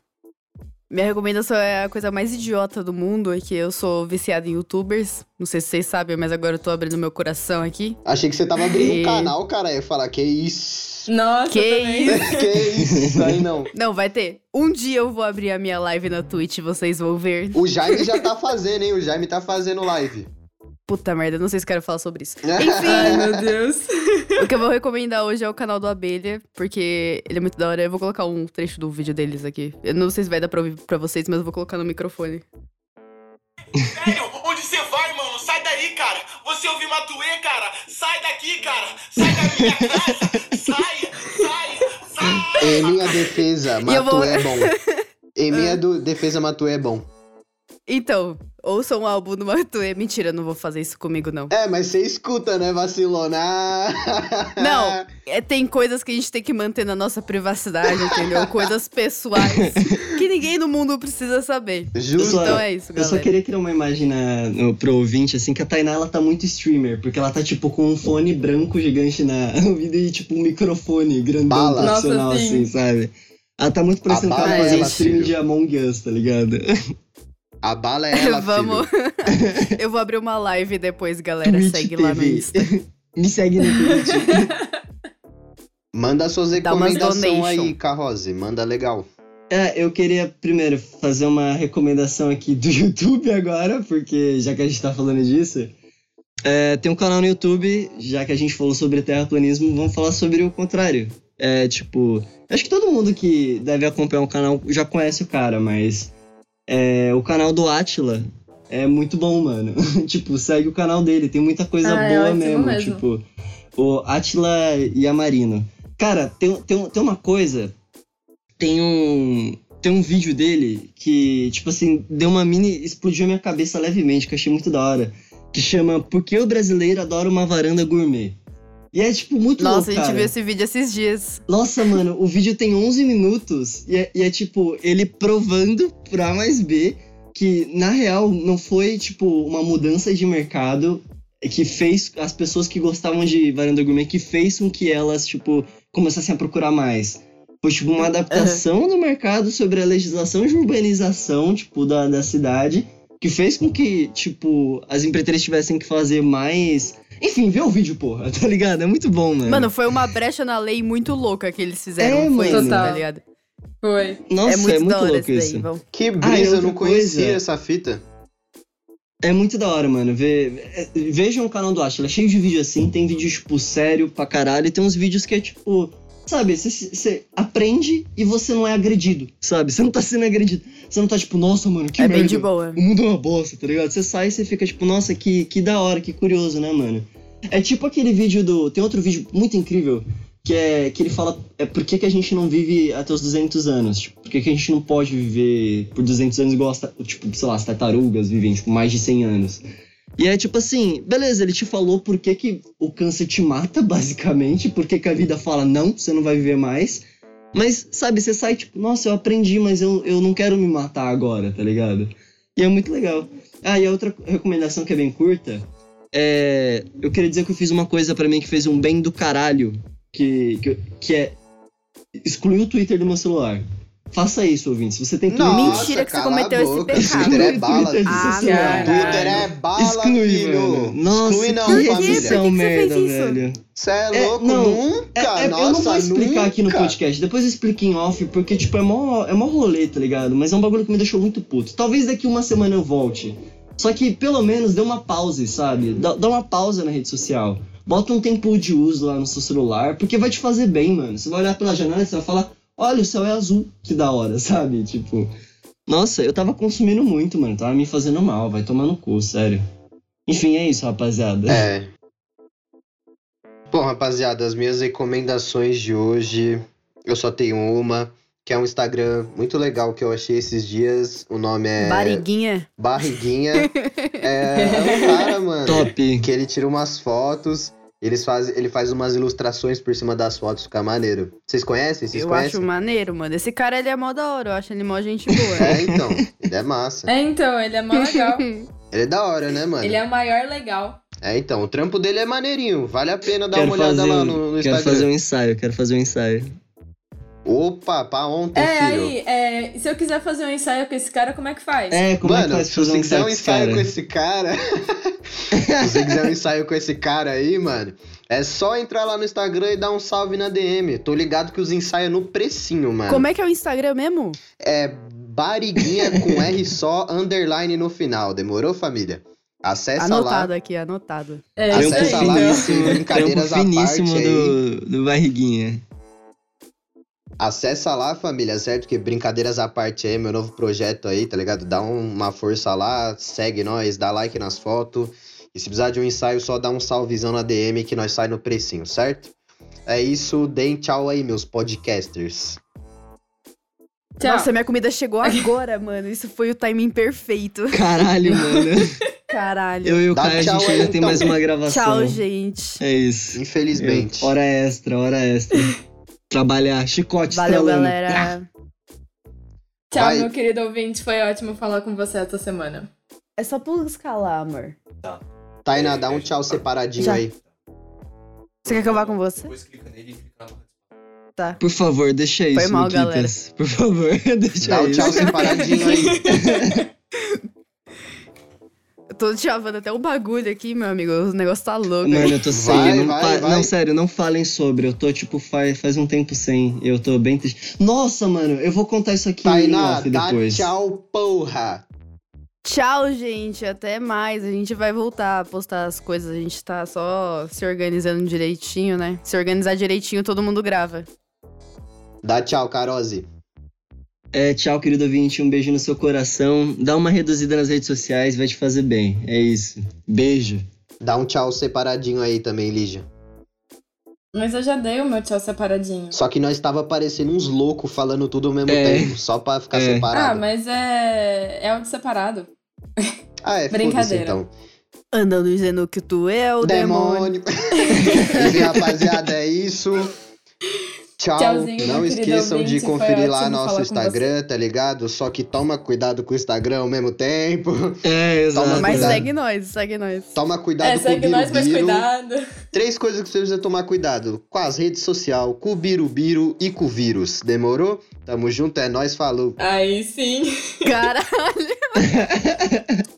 Minha recomendação é a coisa mais idiota do mundo, é que eu sou viciada em youtubers. Não sei se vocês sabem, mas agora eu tô abrindo meu coração aqui. Achei que você tava abrindo um E- canal, cara. Eu ia falar, que isso? Nossa, Que também. (laughs) que isso? Aí não. Não, vai ter. Um dia eu vou abrir a minha live na Twitch, vocês vão ver. O Jaime já tá fazendo, hein? O Jaime tá fazendo live. Puta merda, não sei se quero falar sobre isso. (laughs) Ai, Enfim, meu Deus. o que eu vou recomendar hoje é o canal do Abelha, porque ele é muito da hora. Eu vou colocar um trecho do vídeo deles aqui. Eu não sei se vai dar pra ouvir pra vocês, mas eu vou colocar no microfone. Velho, onde você vai, mano? Sai daí, cara. Você ouviu Matuê, cara? Sai daqui, cara. Sai da minha casa. Sai, sai, sai. Em minha defesa, eu vou- Matuê é bom. Em minha (laughs) do- defesa, Matuê é bom. Então, ouçam um álbum do Matuê. Mentira, não vou fazer isso comigo, não. É, mas você escuta, né, vacilona? Não, (laughs) é, tem coisas que a gente tem que manter na nossa privacidade, entendeu? Coisas pessoais que ninguém no mundo precisa saber. Justo. só- Então é isso, Eu galera. só queria criar uma imagem na, no, pro ouvinte, assim, que a Tainá, ela tá muito streamer, porque ela tá, tipo, com um fone branco gigante na (laughs) ouvido e, tipo, um microfone grandão Bala. profissional, Nossa, sim. assim, sabe? Ela tá muito parecendo A que ela é stream de Among Us, tá ligado? (laughs) A bala é ela, (laughs) Vamos. filho. (laughs) Eu vou abrir uma live depois, galera. Twitch Segue lá no TV. Insta. (laughs) Me segue no Twitch. Manda suas recomendações aí, Carrose. Manda legal. É, eu queria primeiro fazer uma recomendação aqui do YouTube agora, porque já que a gente tá falando disso. É, tem um canal no YouTube, já que a gente falou sobre terraplanismo, vamos falar sobre o contrário. É, tipo, acho que todo mundo que deve acompanhar o canal já conhece o cara, mas é, o canal do Atila é muito bom, mano. (laughs) tipo, segue o canal dele, tem muita coisa Ah, é boa ótimo mesmo, mesmo. Tipo, o Atila Yamarino. Cara, tem, tem, tem uma coisa. Tem um. Tem um vídeo dele que, tipo assim, deu uma mini. explodiu a minha cabeça levemente, que eu achei muito da hora. Que chama Por que o brasileiro adora uma varanda gourmet? E é, tipo, muito Nossa, louco, a gente cara. viu esse vídeo esses dias. Nossa, mano, o vídeo tem 11 minutos e é, e é, tipo ele provando pra mais B que na real não foi tipo uma mudança de mercado que fez as pessoas que gostavam de varanda gourmet que fez com que elas tipo começassem a procurar mais. Foi tipo uma adaptação do mercado sobre a legislação de urbanização tipo da, da cidade que fez com que tipo as empreiteiras tivessem que fazer mais enfim, vê o vídeo, porra, (laughs) tá ligado? É muito bom, mano. Mano, foi uma brecha na lei muito louca que eles fizeram. É, foi mano. isso, tá Total. ligado? Foi. Nossa, é muito, da hora louco esse isso. daí. Que Ah, brisa, eu outra não conhecia coisa. essa fita. É muito da hora, mano. É, vejam o canal do Ashla. É cheio de vídeo assim. Tem vídeo, tipo, sério pra caralho. E tem uns vídeos que é, tipo... Sabe, você aprende e você não é agredido, sabe? Você não tá sendo agredido. Você não tá, tipo, nossa, mano, que É merda. bem de boa. O mundo é uma bosta, tá ligado? Você sai e você fica, tipo, nossa, que, que da hora, que curioso, né, mano? É tipo aquele vídeo do... Tem outro vídeo muito incrível que é que ele fala é por que, que a gente não vive até os 200 anos? Tipo, por que, que a gente não pode viver por 200 anos igual as, tipo, sei lá, as tartarugas vivem tipo, mais de 100 anos? E é tipo assim, beleza, ele te falou por que, que o câncer te mata, (laughs) basicamente, por que, que a vida fala não, você não vai viver mais. Mas, sabe, você sai tipo, nossa, eu aprendi, mas eu, eu não quero me matar agora, tá ligado? E é muito legal. Ah, e a outra recomendação que é bem curta é. Eu queria dizer que eu fiz uma coisa pra mim que fez um bem do caralho, que, que, que é excluir o Twitter do meu celular. Faça isso, ouvinte. Se você tem Twitter. Nossa, Mentira que você cometeu esse pecado. Twitter é bala. Ah, celular. não. Twitter é bala, Exclui, filho. mano. Nossa, Exclui não, que que que você merda, fez isso? velho. Você é É, louco? não, nunca, É, é, nossa, eu não vou explicar nunca. aqui no podcast, depois eu explico em off, porque, tipo, é mó, é mó rolê, tá ligado? Mas é um bagulho que me deixou muito puto. Talvez daqui uma semana eu volte. Só que, pelo menos, dê uma pause, sabe? Dá, dá uma pausa na rede social. Bota um tempo de uso lá no seu celular, porque vai te fazer bem, mano. Você vai olhar pela janela e você vai falar, olha, o céu é azul, que da hora, (laughs) sabe? Tipo, nossa, eu tava consumindo muito, mano. Tava me fazendo mal, vai tomar no cu, sério. Enfim, é isso, rapaziada. É. Bom, rapaziada, as minhas recomendações de hoje, eu só tenho uma, que é um Instagram muito legal que eu achei esses dias. O nome é Barriguinha. Barriguinha. (laughs) é, é um cara, mano, Top. que ele tira umas fotos, eles faz, ele faz umas ilustrações por cima das fotos, fica maneiro. Vocês conhecem? Vocês eu conhecem? acho maneiro, mano. Esse cara, ele é mó da hora. Eu acho ele mó gente boa. (laughs) É, então, ele é massa. É, então, ele é mó legal. (laughs) Ele é da hora, né, mano? ele é o maior legal. É, então, o trampo dele é maneirinho. Vale a pena dar Quero uma olhada fazer, lá um- no, no quero Instagram. fazer um ensaio, quero fazer um ensaio. Opa, pra ontem, É, filho. aí, é, se eu quiser fazer um ensaio com esse cara, como é que faz? É, como é que Mano, faz se você quiser um ensaio com esse cara. (laughs) se você quiser um ensaio com esse cara aí, mano, é só entrar lá no Instagram e dar um salve na DM. Tô ligado que os ensaios é no precinho, mano. Como é que é o Instagram mesmo? É bariguinha com R só, underline no final. Demorou, família? Acessa anotado lá. aqui, anotado. É. Acessa lá esse brincadeiras à parte finíssimo aí. do, do Barriguinha. Acessa lá, família, certo? Que brincadeiras à parte aí, meu novo projeto aí, tá ligado? Dá um- uma força lá, segue nós, dá like nas fotos. E se precisar de um ensaio, só dá um salvezão na DM que nós sai no precinho, certo? É isso, deem tchau aí, meus podcasters. Tchau. Nossa, minha comida chegou (laughs) agora, mano. Isso foi o timing perfeito. Caralho, mano. (laughs) Caralho. Eu e o Dá Caio, a gente aí, ainda tem então. mais uma (laughs) gravação. Tchau, gente. É isso. Infelizmente. Eu- hora extra, hora extra. Trabalhar, chicote Valeu, estralando. galera. Tchau, Vai. meu querido ouvinte. Foi ótimo falar com você essa semana. É só por escalar, amor. Tainá, dá um tchau separadinho Já. aí. Você quer que eu vá com você? Depois clica nele e clica na barra. Tá. Por favor, deixa isso, Foi mal, Luquitas. Por favor, (laughs) deixa Dá um isso. tchau separadinho aí. (laughs) Tô chavando até um bagulho aqui, meu amigo. O negócio tá louco. Mano, eu tô sem. Vai, não, vai, vai. não, sério, não falem sobre. Eu tô, tipo, faz, faz um tempo sem. Eu tô bem triste. Nossa, mano, eu vou contar isso aqui em Tainá, off dá depois. tchau, porra. Tchau, gente. Até mais. A gente vai voltar a postar as coisas. A gente tá só se organizando direitinho, né? Se organizar direitinho, todo mundo grava. Dá tchau, Carose. É, tchau, querido ouvinte. Um beijo no seu coração. Dá uma reduzida nas redes sociais, vai te fazer bem. É isso. Beijo. Dá um tchau separadinho aí também, Lígia. Mas eu já dei o meu tchau separadinho. Só que nós tava parecendo uns loucos falando tudo ao mesmo É. tempo, só pra ficar É. Ah, separado. mas é. É algo separado. Ah, é (laughs) Brincadeira. então. Andando dizendo que tu é o demônio. Demônio. (laughs) Enfim, rapaziada, é isso. (laughs) Tchau. Tchauzinho, Não esqueçam de ouvinte, foi conferir lá nosso Instagram, tá ligado? Só que toma cuidado com o Instagram ao mesmo tempo. É, exato. Toma Mas cuidado. segue nós, segue nós. Toma cuidado é, com o segue nós, mas cuidado. Três coisas que você precisa tomar cuidado. Com as redes sociais, com o Birubiru e com o vírus. Demorou? Tamo junto, é nóis, falou. Aí sim. (laughs) Caralho. (laughs)